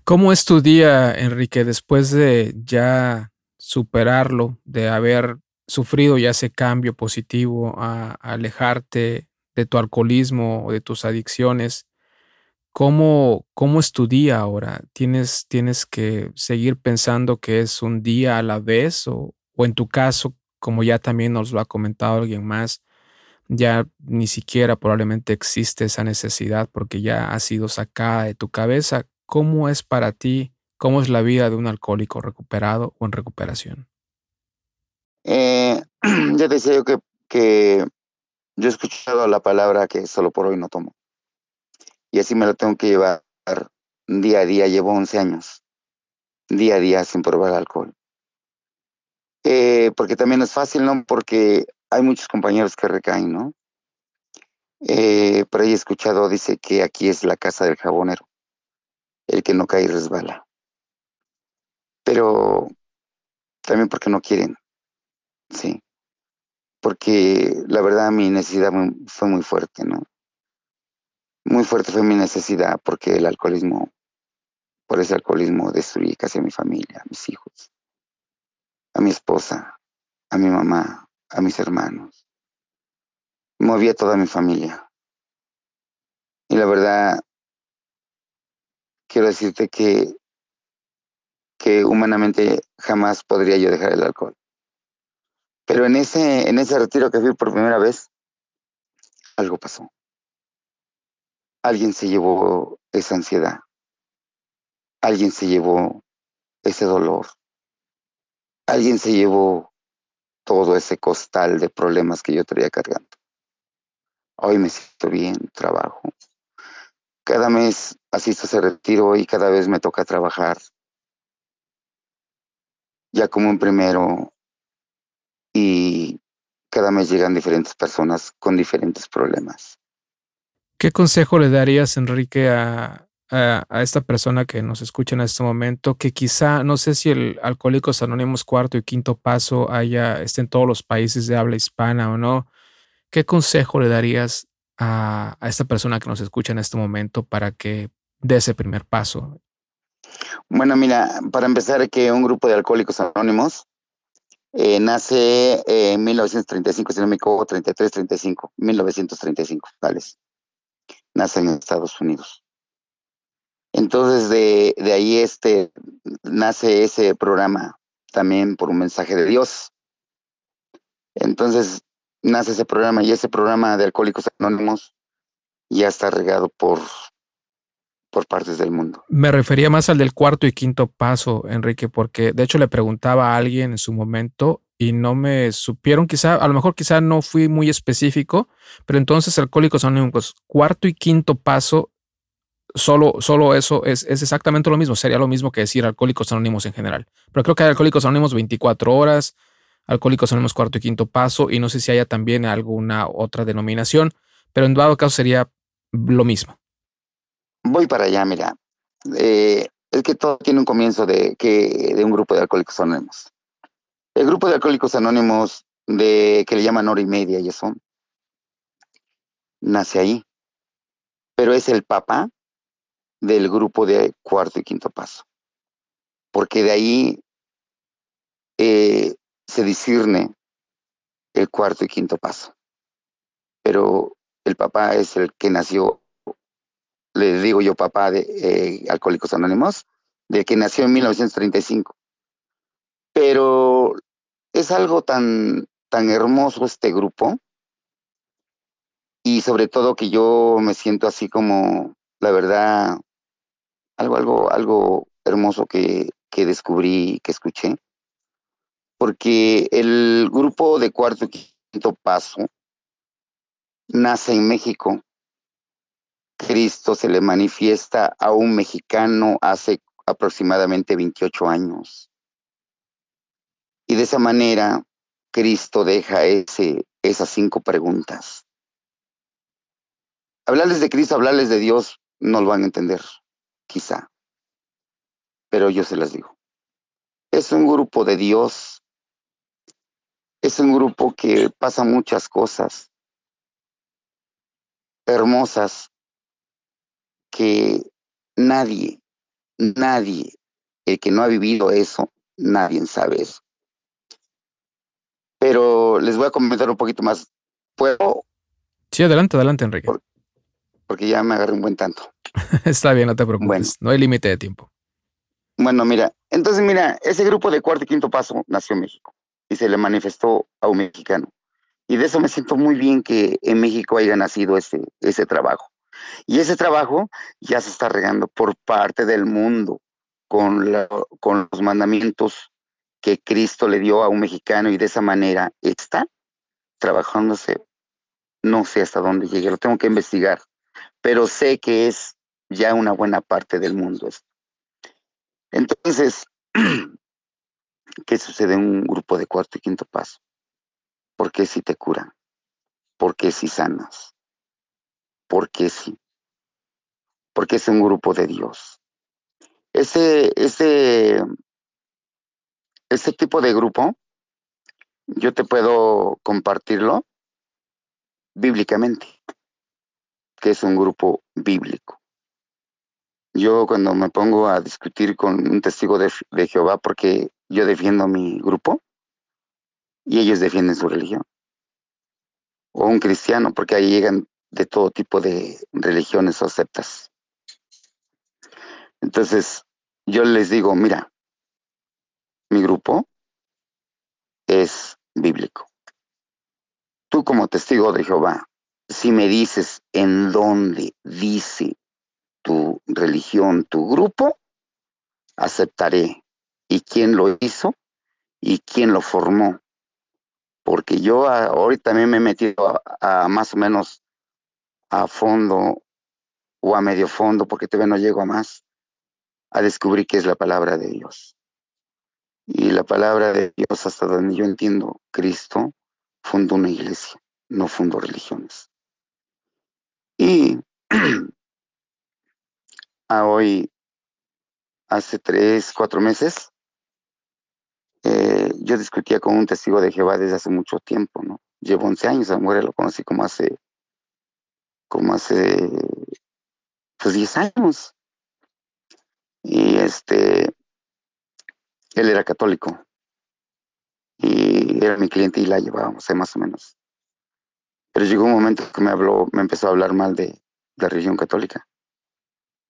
¿Cómo es tu día, Enrique, después de ya superarlo, de haber sufrido ya ese cambio positivo a, a alejarte de tu alcoholismo o de tus adicciones? ¿Cómo, ¿Cómo es tu día ahora? ¿Tienes, ¿Tienes que seguir pensando que es un día a la vez? O, o en tu caso, como ya también nos lo ha comentado alguien más, ya ni siquiera probablemente existe esa necesidad porque ya ha sido sacada de tu cabeza. ¿Cómo es para ti? ¿Cómo es la vida de un alcohólico recuperado o en recuperación? Eh, *clears throat* ya decía yo que, que yo he escuchado la palabra que solo por hoy no tomo. Y así me lo tengo que llevar día a día. Llevo 11 años, día a día sin probar alcohol. Eh, porque también es fácil, ¿no? Porque hay muchos compañeros que recaen, ¿no? Eh, por ahí he escuchado, dice que aquí es la casa del jabonero, el que no cae y resbala. Pero también porque no quieren, sí. Porque la verdad mi necesidad fue muy fuerte, ¿no? Muy fuerte fue mi necesidad porque el alcoholismo, por ese alcoholismo destruí casi a mi familia, a mis hijos, a mi esposa, a mi mamá, a mis hermanos. Moví a toda mi familia. Y la verdad, quiero decirte que, que humanamente jamás podría yo dejar el alcohol. Pero en ese, en ese retiro que fui por primera vez, algo pasó alguien se llevó esa ansiedad, alguien se llevó ese dolor, alguien se llevó todo ese costal de problemas que yo traía cargando. Hoy me siento bien, trabajo. Cada mes asisto a ese retiro y cada vez me toca trabajar. Ya como un primero y cada mes llegan diferentes personas con diferentes problemas. ¿Qué consejo le darías, Enrique, a, esta persona que nos escucha en este momento, que quizá, no sé si el Alcohólicos Anónimos cuarto y quinto paso haya, esté en todos los países de habla hispana o no? ¿Qué consejo le darías a, esta persona que nos escucha en este momento para que dé ese primer paso? Bueno, mira, para empezar, que un grupo de Alcohólicos Anónimos eh, nace en 1935, si no me equivoco, 33, 35, 1935, tales nace en Estados Unidos. Entonces de, de ahí este, nace ese programa también por un mensaje de Dios. Entonces nace ese programa y ese programa de Alcohólicos Anónimos ya está regado por, por partes del mundo. Me refería más al del cuarto y quinto paso, Enrique, porque de hecho le preguntaba a alguien en su momento y no me supieron, quizá, a lo mejor quizá no fui muy específico, pero entonces Alcohólicos Anónimos, cuarto y quinto paso, solo, solo eso es, es, exactamente lo mismo, sería lo mismo que decir Alcohólicos Anónimos en general. Pero creo que hay Alcohólicos Anónimos 24 horas, Alcohólicos Anónimos cuarto y quinto paso, y no sé si haya también alguna otra denominación, pero en dado caso sería lo mismo. Voy para allá, mira. Eh, es que todo tiene un comienzo de, que, de un grupo de Alcohólicos Anónimos. El grupo de alcohólicos anónimos de que le llaman hora y media y eso nace ahí. Pero es el papá del grupo de cuarto y quinto paso. Porque de ahí eh, se discierne el cuarto y quinto paso. Pero el papá es el que nació, le digo yo papá de eh, Alcohólicos Anónimos, del que nació en 1935. Pero es algo tan, tan hermoso este grupo y sobre todo que yo me siento así como, la verdad, algo, algo, algo hermoso que, que descubrí, que escuché, porque el grupo de cuarto y quinto paso nace en México. Cristo se le manifiesta a un mexicano hace aproximadamente 28 años. Y de esa manera, Cristo deja ese, esas cinco preguntas. Hablarles de Cristo, hablarles de Dios, no lo van a entender, quizá. Pero yo se las digo. Es un grupo de Dios. Es un grupo que pasa muchas cosas hermosas que nadie, nadie, el que no ha vivido eso, nadie sabe eso. Pero les voy a comentar un poquito más. ¿Puedo? Sí, adelante, adelante, Enrique. Porque ya me agarré un buen tanto. *laughs* Está bien, no te preocupes. no hay límite de tiempo. Bueno, mira, entonces mira, ese grupo de cuarto y quinto paso nació en México y se le manifestó a un mexicano. Y de eso me siento muy bien que en México haya nacido ese, ese trabajo. Y ese trabajo ya se está regando por parte del mundo con, con los mandamientos que Cristo le dio a un mexicano y de esa manera está trabajándose. No sé hasta dónde llegue, lo tengo que investigar, pero sé que es ya una buena parte del mundo. Entonces, *clears throat* ¿qué sucede en un grupo de cuarto y quinto paso? ¿Por qué si te curan? ¿Por qué si sanas? ¿Por qué sí? Porque es un grupo de Dios. Ese, ese, ese tipo de grupo, yo te puedo compartirlo bíblicamente, que es un grupo bíblico. Yo cuando me pongo a discutir con un testigo de, de Jehová, porque yo defiendo mi grupo y ellos defienden su religión, o un cristiano, porque ahí llegan de todo tipo de religiones o sectas. Entonces, yo les digo, mira, mi grupo es bíblico. Tú como testigo de Jehová, si me dices en dónde dice tu religión, tu grupo, aceptaré. ¿Y quién lo hizo? ¿Y quién lo formó? Porque yo ahorita también me he metido a, más o menos a fondo o a medio fondo, porque todavía no llego a más, a descubrir qué es la palabra de Dios. Y la palabra de Dios, hasta donde yo entiendo, Cristo fundó una iglesia, no fundó religiones. Y *clears throat* a hoy, hace tres, cuatro meses, eh, yo discutía con un testigo de Jehová desde hace mucho tiempo, ¿no? Llevo 11 años, a lo conocí como hace, como hace, pues 10 años. Y este, él era católico. Y era mi cliente y la llevábamos ahí más o menos. Pero llegó un momento que me habló, me empezó a hablar mal de la religión católica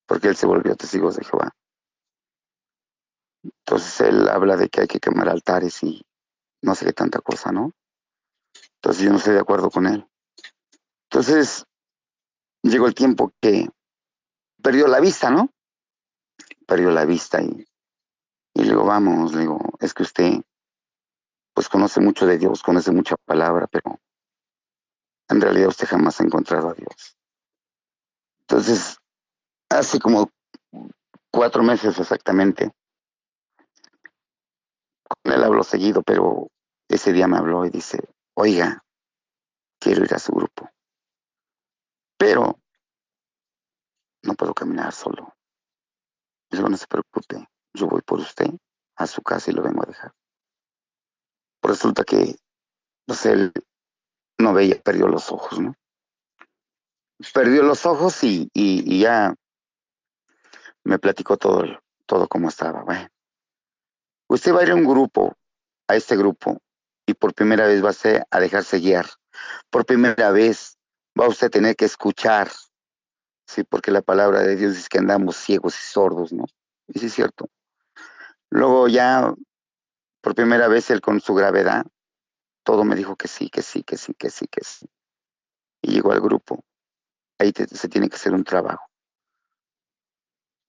porque él se volvió testigo de Jehová. Entonces él habla de que hay que quemar altares y no sé qué tanta cosa, ¿no? Entonces yo no estoy de acuerdo con él. Entonces llegó el tiempo que perdió la vista, ¿no? Perdió la vista y, y le digo, vamos, le digo, es que usted pues conoce mucho de Dios, conoce mucha palabra, pero en realidad usted jamás ha encontrado a Dios. Entonces hace como cuatro meses exactamente. Con él hablo seguido, pero ese día me habló y dice, oiga, quiero ir a su grupo. Pero no puedo caminar solo. Yo no se preocupe, yo voy por usted a su casa y lo vengo a dejar. resulta que, pues él no veía, perdió los ojos, ¿no? Perdió los ojos y, y ya me platicó todo, todo cómo estaba. Bueno, usted va a ir a un grupo, a este grupo, y por primera vez va a, a dejarse guiar. Por primera vez va usted a tener que escuchar, sí, porque la palabra de Dios dice que andamos ciegos y sordos, ¿no? Y sí es cierto. Luego ya, por primera vez, él con su gravedad, todo me dijo que sí, que sí, que sí, que sí, que sí. Y llegó al grupo. Ahí se tiene que hacer un trabajo.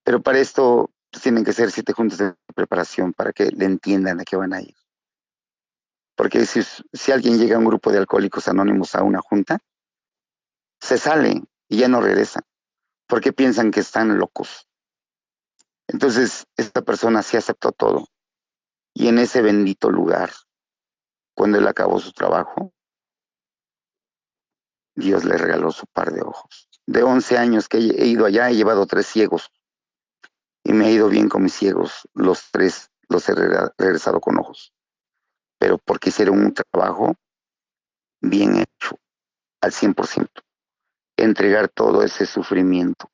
Pero para esto pues, tienen que ser siete juntas de preparación para que le entiendan a qué van a ir. Porque si, si alguien llega a un grupo de alcohólicos anónimos a una junta, se sale y ya no regresa, porque piensan que están locos. Entonces, esta persona sí aceptó todo. Y en ese bendito lugar, cuando él acabó su trabajo, Dios le regaló su par de ojos. De 11 años que he ido allá, he llevado tres ciegos y me ha ido bien con mis ciegos. Los tres los he regresado con ojos. Pero porque hicieron un trabajo bien hecho, al 100%. Entregar todo ese sufrimiento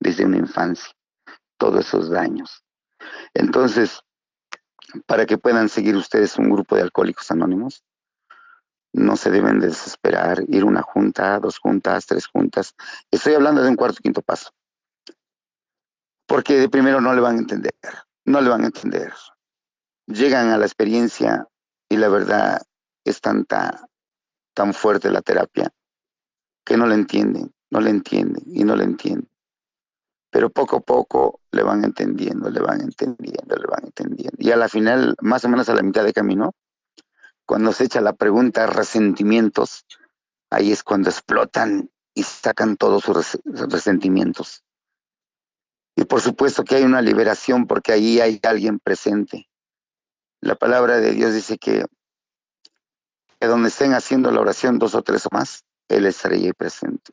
desde una infancia. Todos esos daños. Entonces, para que puedan seguir ustedes un grupo de alcohólicos anónimos, no se deben desesperar, ir una junta, dos juntas, tres juntas. Estoy hablando de un cuarto quinto paso. Porque de primero no le van a entender, no le van a entender. Llegan a la experiencia y la verdad es tanta, tan fuerte la terapia que no le entienden, no le entienden y no le entienden. Pero poco a poco le van entendiendo, le van entendiendo, le van entendiendo. Y a la final, más o menos a la mitad de camino, cuando se echa la pregunta resentimientos, ahí es cuando explotan y sacan todos sus resentimientos. Y por supuesto que hay una liberación porque ahí hay alguien presente. La palabra de Dios dice que, que donde estén haciendo la oración dos o tres o más, Él estará ahí presente.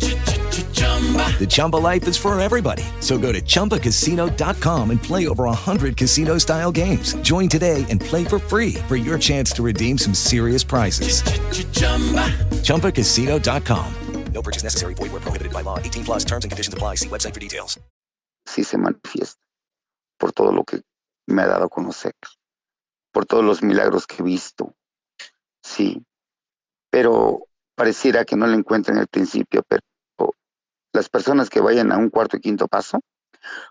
The Chumba life is for everybody. So go to ChumbaCasino.com and play over 100 casino style games. Join today and play for free for your chance to redeem some serious prizes. ChumbaCasino.com. No purchase necessary. Void where prohibited by law. 18 plus terms and conditions apply. See website for details. Sí se manifiesta por todo lo que me ha dado a conocer, por todos los milagros que he visto. Sí, pero pareciera que no le encuentran el principio, pero las personas que vayan a un cuarto y quinto paso,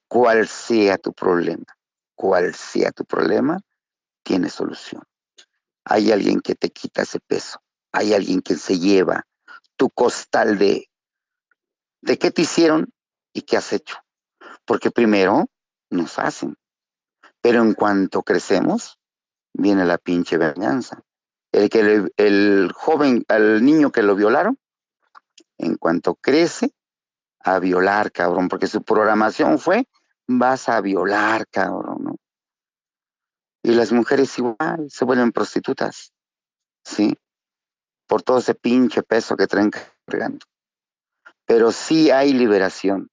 cual sea tu problema, cual sea tu problema, tiene solución. Hay alguien que te quita ese peso, hay alguien que se lleva tu costal de, de qué te hicieron y qué has hecho. Porque primero nos hacen, pero en cuanto crecemos, viene la pinche venganza. El, que el joven, al niño que lo violaron, en cuanto crece, a violar, cabrón, porque su programación fue, vas a violar, cabrón, ¿no? Y las mujeres igual se vuelven prostitutas, ¿sí? Por todo ese pinche peso que traen cargando. Pero sí hay liberación.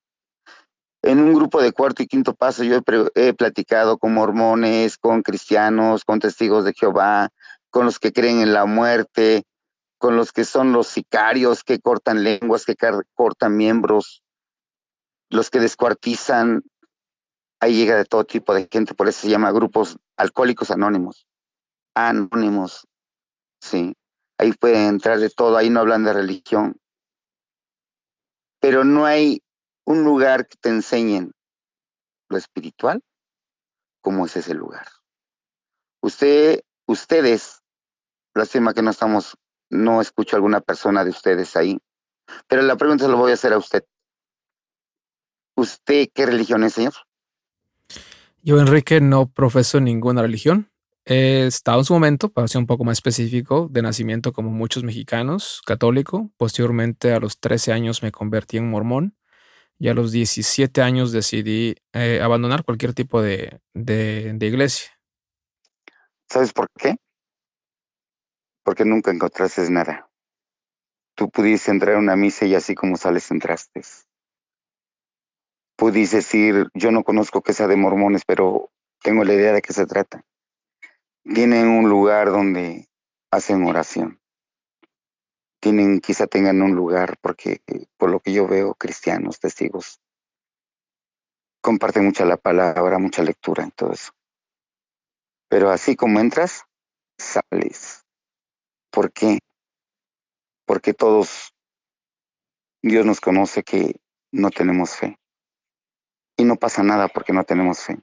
En un grupo de cuarto y quinto paso yo he, he platicado con mormones, con cristianos, con testigos de Jehová, con los que creen en la muerte, con los que son los sicarios que cortan lenguas, que cortan miembros, los que descuartizan. Ahí llega de todo tipo de gente, por eso se llama grupos alcohólicos anónimos. Anónimos, sí. Ahí puede entrar de todo, ahí no hablan de religión. Pero no hay un lugar que te enseñen lo espiritual como es ese lugar. Usted, ustedes, lástima que no estamos, no escucho a alguna persona de ustedes ahí, pero la pregunta se la voy a hacer a usted. ¿Usted qué religión es, señor? Yo, Enrique, no profeso ninguna religión. He estado en su momento, para ser un poco más específico, de nacimiento como muchos mexicanos, católico. Posteriormente, a los 13 años, me convertí en mormón. Y a los 17 años decidí eh, abandonar cualquier tipo de, de- de iglesia. ¿Sabes por qué? Porque nunca encontraste nada. Tú pudiste entrar a una misa y así como sales entraste. Pudiste decir, yo no conozco que sea de mormones, pero tengo la idea de qué se trata. Tienen un lugar donde hacen oración. Tienen, quizá tengan un lugar, porque por lo que yo veo, cristianos, testigos, comparten mucha la palabra, mucha lectura y todo eso. Pero así como entras, sales. ¿Por qué? Porque todos, Dios nos conoce que no tenemos fe. Y no pasa nada porque no tenemos fe.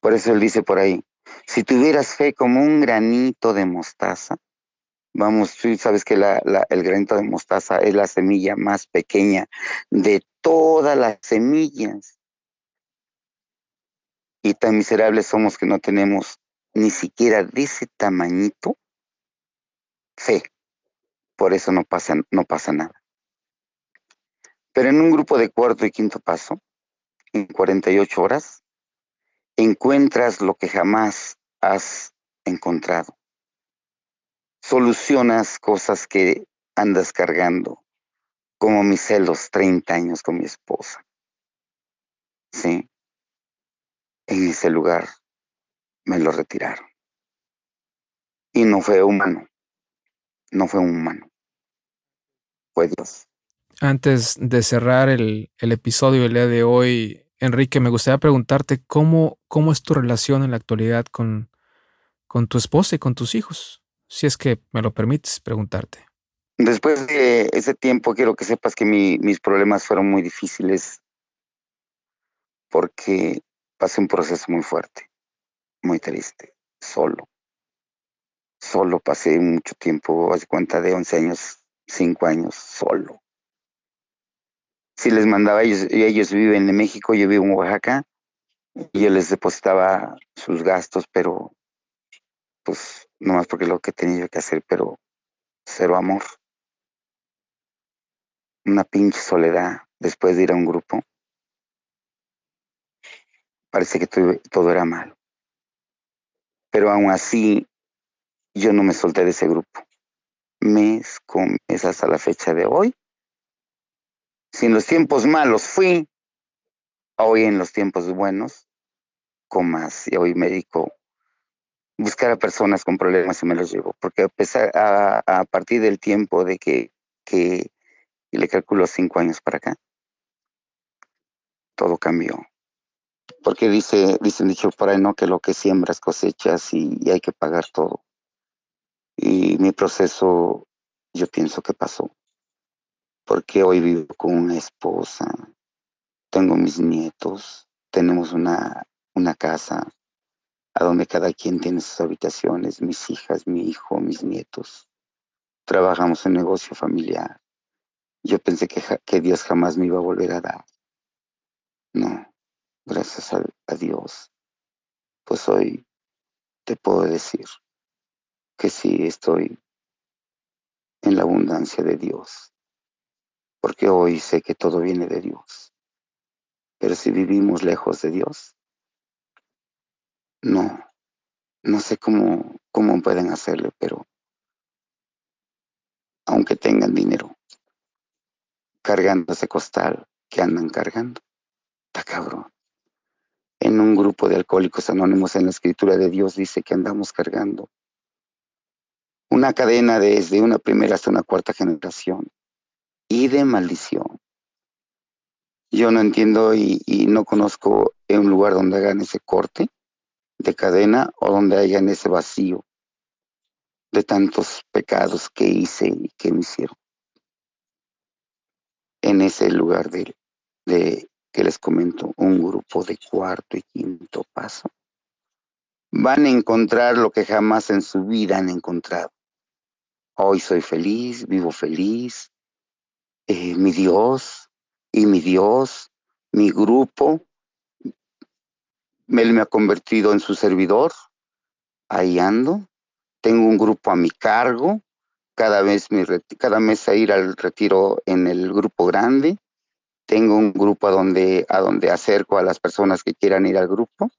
Por eso Él dice por ahí, si tuvieras fe como un granito de mostaza, vamos, tú sabes que el granito de mostaza es la semilla más pequeña de todas las semillas. Y tan miserables somos que no tenemos ni siquiera de ese tamañito fe. Por eso no pasa, no pasa nada. Pero en un grupo de cuarto y quinto paso, en 48 horas, encuentras lo que jamás has encontrado. Solucionas cosas que andas cargando, como mis celos 30 años con mi esposa. Sí. En ese lugar me lo retiraron. Y no fue humano. No fue humano. Fue Dios. Antes de cerrar el, el episodio del día de hoy, Enrique, me gustaría preguntarte cómo, cómo es tu relación en la actualidad con, con tu esposa y con tus hijos, si es que me lo permites preguntarte. Después de ese tiempo, quiero que sepas que mi, mis problemas fueron muy difíciles porque pasé un proceso muy fuerte, muy triste, solo. Solo pasé mucho tiempo, hace cuenta de 11 años, 5 años, solo si les mandaba ellos, ellos viven en México, yo vivo en Oaxaca, y yo les depositaba sus gastos, pero pues nomás porque es lo que tenía que hacer, pero cero amor. Una pinche soledad después de ir a un grupo. Parece que todo era malo. Pero aún así, yo no me solté de ese grupo. Mes con mes hasta la fecha de hoy si en los tiempos malos fui, hoy en los tiempos buenos, con más, y hoy me dedico a buscar a personas con problemas y me los llevo, porque a, pesar, a, partir del tiempo de que, que le calculo cinco años para acá, todo cambió. Porque dice, dicen dicho por ahí, ¿no? Que lo que siembras cosechas y, y hay que pagar todo. Y mi proceso, yo pienso que pasó porque hoy vivo con una esposa, tengo mis nietos, tenemos una, una casa a donde cada quien tiene sus habitaciones, mis hijas, mi hijo, mis nietos. Trabajamos en negocio familiar. Yo pensé que, que Dios jamás me iba a volver a dar. No, gracias a, a Dios. Pues hoy te puedo decir que sí estoy en la abundancia de Dios porque hoy sé que todo viene de Dios. Pero si vivimos lejos de Dios, no, no sé cómo, cómo pueden hacerlo, pero aunque tengan dinero, cargando ese costal que andan cargando, está cabrón. En un grupo de alcohólicos anónimos en la escritura de Dios dice que andamos cargando una cadena desde una primera hasta una cuarta generación y de maldición. Yo no entiendo y, no conozco un lugar donde hagan ese corte de cadena o donde hayan ese vacío de tantos pecados que hice y que me hicieron. En ese lugar de, de que les comento, un grupo de cuarto y quinto paso, van a encontrar lo que jamás en su vida han encontrado. Hoy soy feliz, vivo feliz, eh, mi Dios y mi Dios, mi grupo, Él me ha convertido en su servidor, ahí ando, tengo un grupo a mi cargo, cada vez mi cada mes a ir al retiro en el grupo grande, tengo un grupo a donde, a donde acerco a las personas que quieran ir al grupo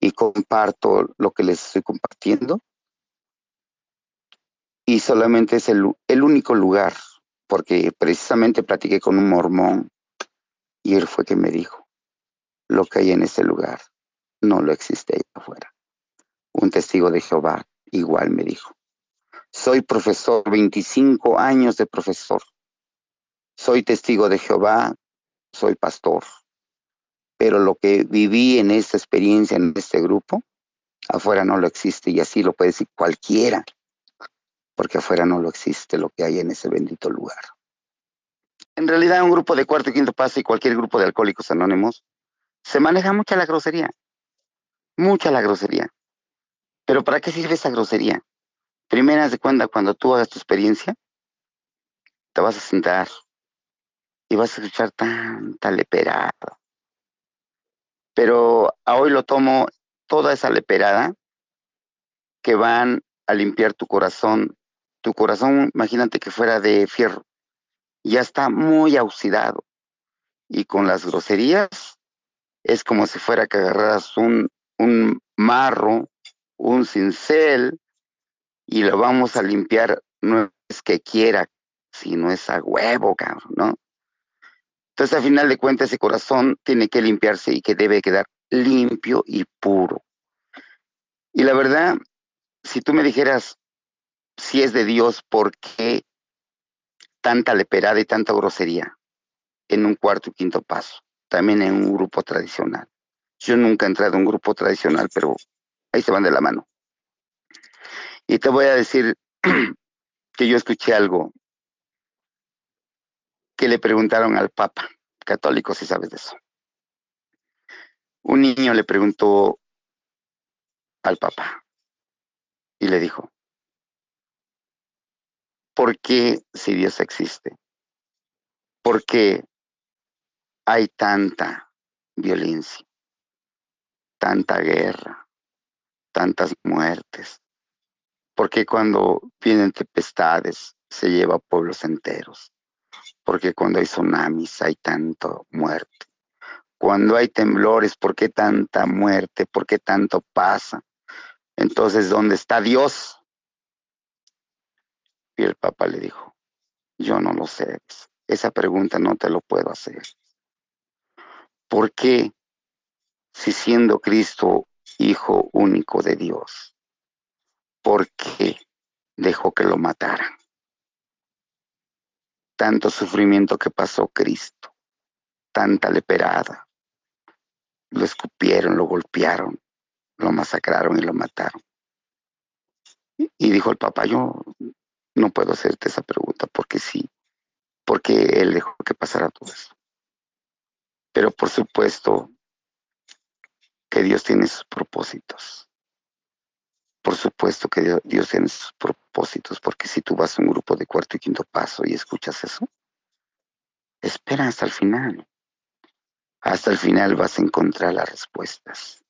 y comparto lo que les estoy compartiendo. Y solamente es el, el único lugar porque precisamente platiqué con un mormón y él fue que me dijo, lo que hay en ese lugar no lo existe ahí afuera. Un testigo de Jehová igual me dijo, soy profesor, 25 años de profesor, soy testigo de Jehová, soy pastor, pero lo que viví en esta experiencia, en este grupo, afuera no lo existe y así lo puede decir cualquiera porque afuera no lo existe lo que hay en ese bendito lugar. En realidad, un grupo de cuarto y quinto paso y cualquier grupo de alcohólicos anónimos se maneja mucha la grosería, mucha la grosería. Pero ¿para qué sirve esa grosería? Primeras de cuenta, cuando tú hagas tu experiencia, te vas a sentar y vas a escuchar tanta leperada. Pero a hoy lo tomo toda esa leperada que van a limpiar tu corazón. Tu corazón, imagínate que fuera de fierro, ya está muy oxidado. Y con las groserías es como si fuera que agarras un, un marro, un cincel, y lo vamos a limpiar. No es que quiera, sino es a huevo, cabrón, ¿no? Entonces, a final de cuentas, ese corazón tiene que limpiarse y que debe quedar limpio y puro. Y la verdad, si tú me dijeras si es de Dios, ¿por qué tanta leperada y tanta grosería en un cuarto y quinto paso? También en un grupo tradicional. Yo nunca he entrado en un grupo tradicional, pero ahí se van de la mano. Y te voy a decir *clears throat* que yo escuché algo que le preguntaron al Papa, católico, si sabes de eso. Un niño le preguntó al Papa y le dijo, ¿por qué si Dios existe? ¿Por qué hay tanta violencia, tanta guerra, tantas muertes? ¿Por qué cuando vienen tempestades se lleva pueblos enteros? porque cuando hay tsunamis hay tanto muerte. Cuando hay temblores, ¿por qué tanta muerte? ¿Por qué tanto pasa? Entonces, ¿dónde está Dios? Y el Papa le dijo, yo no lo sé. Esa pregunta no te lo puedo hacer. ¿Por qué, si siendo Cristo Hijo único de Dios, por qué dejó que lo mataran? tanto sufrimiento que pasó Cristo, tanta leperada. Lo escupieron, lo golpearon, lo masacraron y lo mataron. Y dijo el papá, yo no puedo hacerte esa pregunta porque sí, porque él dejó que pasara todo eso. Pero por supuesto que Dios tiene sus propósitos. Por supuesto que Dios tiene sus propósitos, porque si tú vas a un grupo de cuarto y quinto paso y escuchas eso, espera hasta el final. Hasta el final vas a encontrar las respuestas.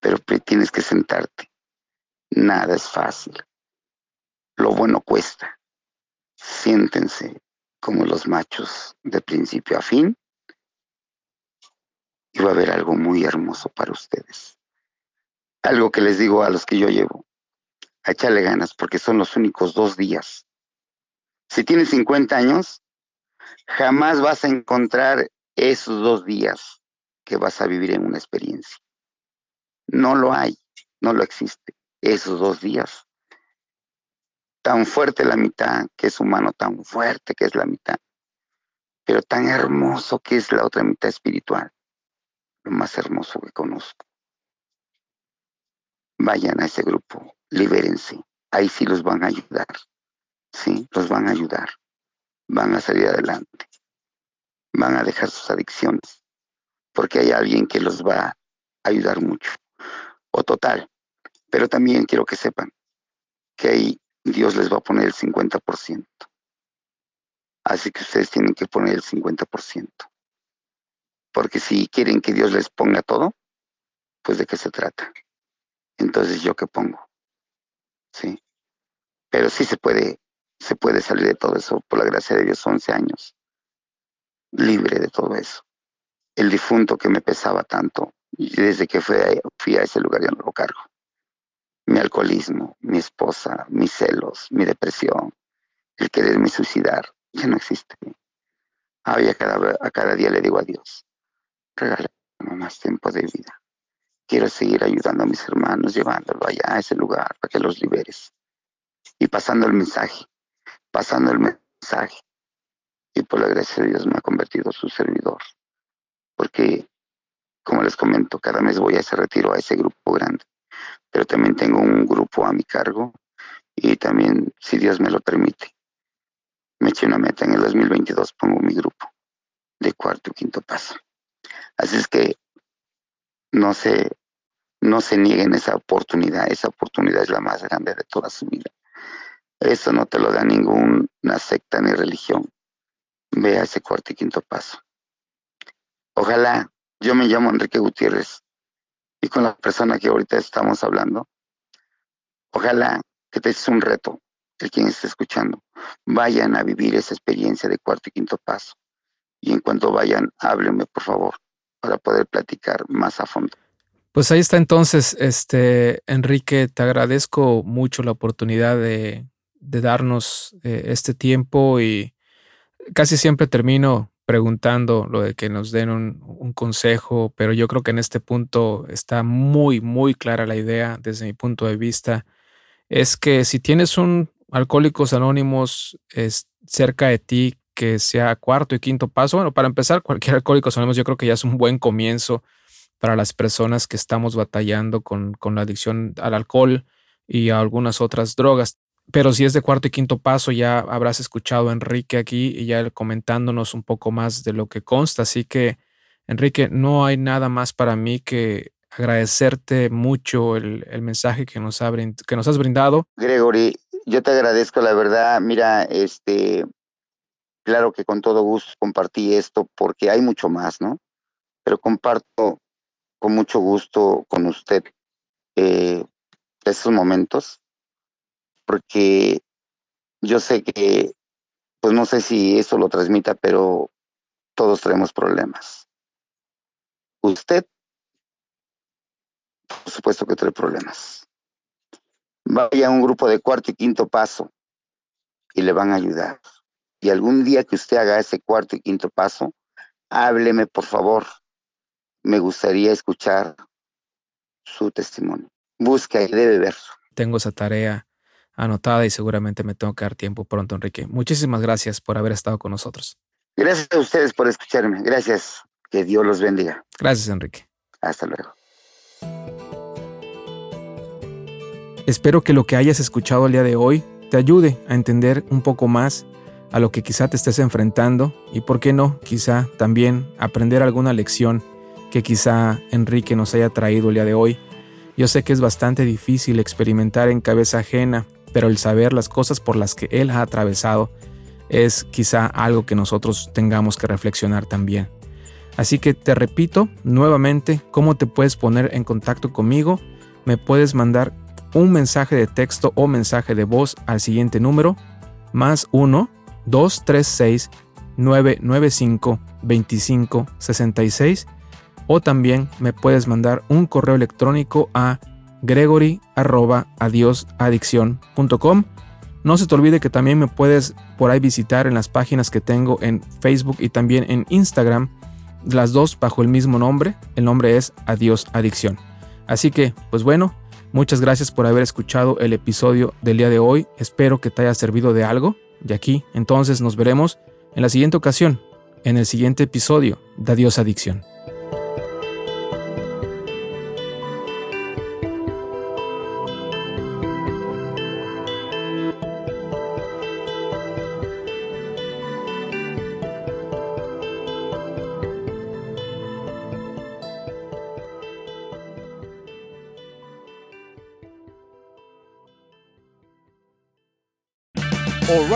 Pero tienes que sentarte. Nada es fácil. Lo bueno cuesta. Siéntense como los machos de principio a fin y va a haber algo muy hermoso para ustedes algo que les digo a los que yo llevo, a ganas, porque son los únicos dos días. Si tienes 50 años, jamás vas a encontrar esos dos días que vas a vivir en una experiencia. No lo hay, no lo existe. Esos dos días. Tan fuerte la mitad, que es humano, tan fuerte que es la mitad, pero tan hermoso que es la otra mitad espiritual. Lo más hermoso que conozco vayan a ese grupo, libérense, ahí sí los van a ayudar, sí, los van a ayudar, van a salir adelante, van a dejar sus adicciones, porque hay alguien que los va a ayudar mucho, o total, pero también quiero que sepan que ahí Dios les va a poner el 50%. Así que ustedes tienen que poner el 50%. Porque si quieren que Dios les ponga todo, pues de qué se trata entonces yo qué pongo. Sí. Pero sí se puede, se puede salir de todo eso, por la gracia de Dios, 11 años, libre de todo eso. El difunto que me pesaba tanto, y desde que fui a, fui a ese lugar ya no lo cargo. Mi alcoholismo, mi esposa, mis celos, mi depresión, el quererme suicidar, ya no existe. A cada, día le digo a Dios, regálame más tiempo de vida quiero seguir ayudando a mis hermanos, llevándolo allá a ese lugar para que los liberes. Y pasando el mensaje, pasando el mensaje. Y por la gracia de Dios me ha convertido su servidor. Porque, como les comento, cada mes voy a ese retiro, a ese grupo grande. Pero también tengo un grupo a mi cargo y también, si Dios me lo permite, me eché una meta. En el 2022 pongo mi grupo de cuarto y quinto paso. Así es que no sé no se nieguen esa oportunidad. Esa oportunidad es la más grande de toda su vida. Eso no te lo da ninguna secta ni religión. vea ese cuarto y quinto paso. Ojalá, yo me llamo Enrique Gutiérrez y con la persona que ahorita estamos hablando, ojalá que te es un reto, el quien esté escuchando, vayan a vivir esa experiencia de cuarto y quinto paso. Y en cuanto vayan, háblenme, por favor, para poder platicar más a fondo. Pues ahí está entonces, este Enrique, te agradezco mucho la oportunidad de, darnos eh, este tiempo y casi siempre termino preguntando lo de que nos den un, consejo, pero yo creo que en este punto está muy, muy clara la idea desde mi punto de vista. Es que si tienes un Alcohólicos Anónimos cerca de ti que sea cuarto y quinto paso, bueno, para empezar, cualquier Alcohólicos Anónimos yo creo que ya es un buen comienzo para las personas que estamos batallando con, con la adicción al alcohol y a algunas otras drogas. Pero si es de cuarto y quinto paso, ya habrás escuchado a Enrique aquí y ya comentándonos un poco más de lo que consta. Así que, Enrique, no hay nada más para mí que agradecerte mucho el, el mensaje que nos, ha, que nos has brindado. Gregory, yo te agradezco, la verdad. Mira, este, claro que con todo gusto compartí esto porque hay mucho más, ¿no? Pero comparto con mucho gusto con usted eh, estos momentos porque yo sé que, pues no sé si eso lo transmita, pero todos tenemos problemas. Usted, por supuesto que trae problemas. Vaya a un grupo de cuarto y quinto paso y le van a ayudar. Y algún día que usted haga ese cuarto y quinto paso, hábleme, por favor. Me gustaría escuchar su testimonio. Busque y debe ver. Tengo esa tarea anotada y seguramente me tengo que dar tiempo pronto, Enrique. Muchísimas gracias por haber estado con nosotros. Gracias a ustedes por escucharme. Gracias. Que Dios los bendiga. Gracias, Enrique. Hasta luego. Espero que lo que hayas escuchado el día de hoy te ayude a entender un poco más a lo que quizá te estés enfrentando y, por qué no, quizá también aprender alguna lección que quizá Enrique nos haya traído el día de hoy. Yo sé que es bastante difícil experimentar en cabeza ajena pero el saber las cosas por las que Él ha atravesado es quizá algo que nosotros tengamos que reflexionar también. Así que te repito nuevamente cómo te puedes poner en contacto conmigo. Me puedes mandar un mensaje de texto o mensaje de voz al siguiente número, más 1 236 995 2566 o también me puedes mandar un correo electrónico a gregory.adiosadicción.com. No se te olvide que también me puedes por ahí visitar en las páginas que tengo en Facebook y también en Instagram, las dos bajo el mismo nombre. El nombre es Adiós Adicción. Así que, pues bueno, muchas gracias por haber escuchado el episodio del día de hoy. Espero que te haya servido de algo. Y aquí, entonces, nos veremos en la siguiente ocasión, en el siguiente episodio de Adiós Adicción.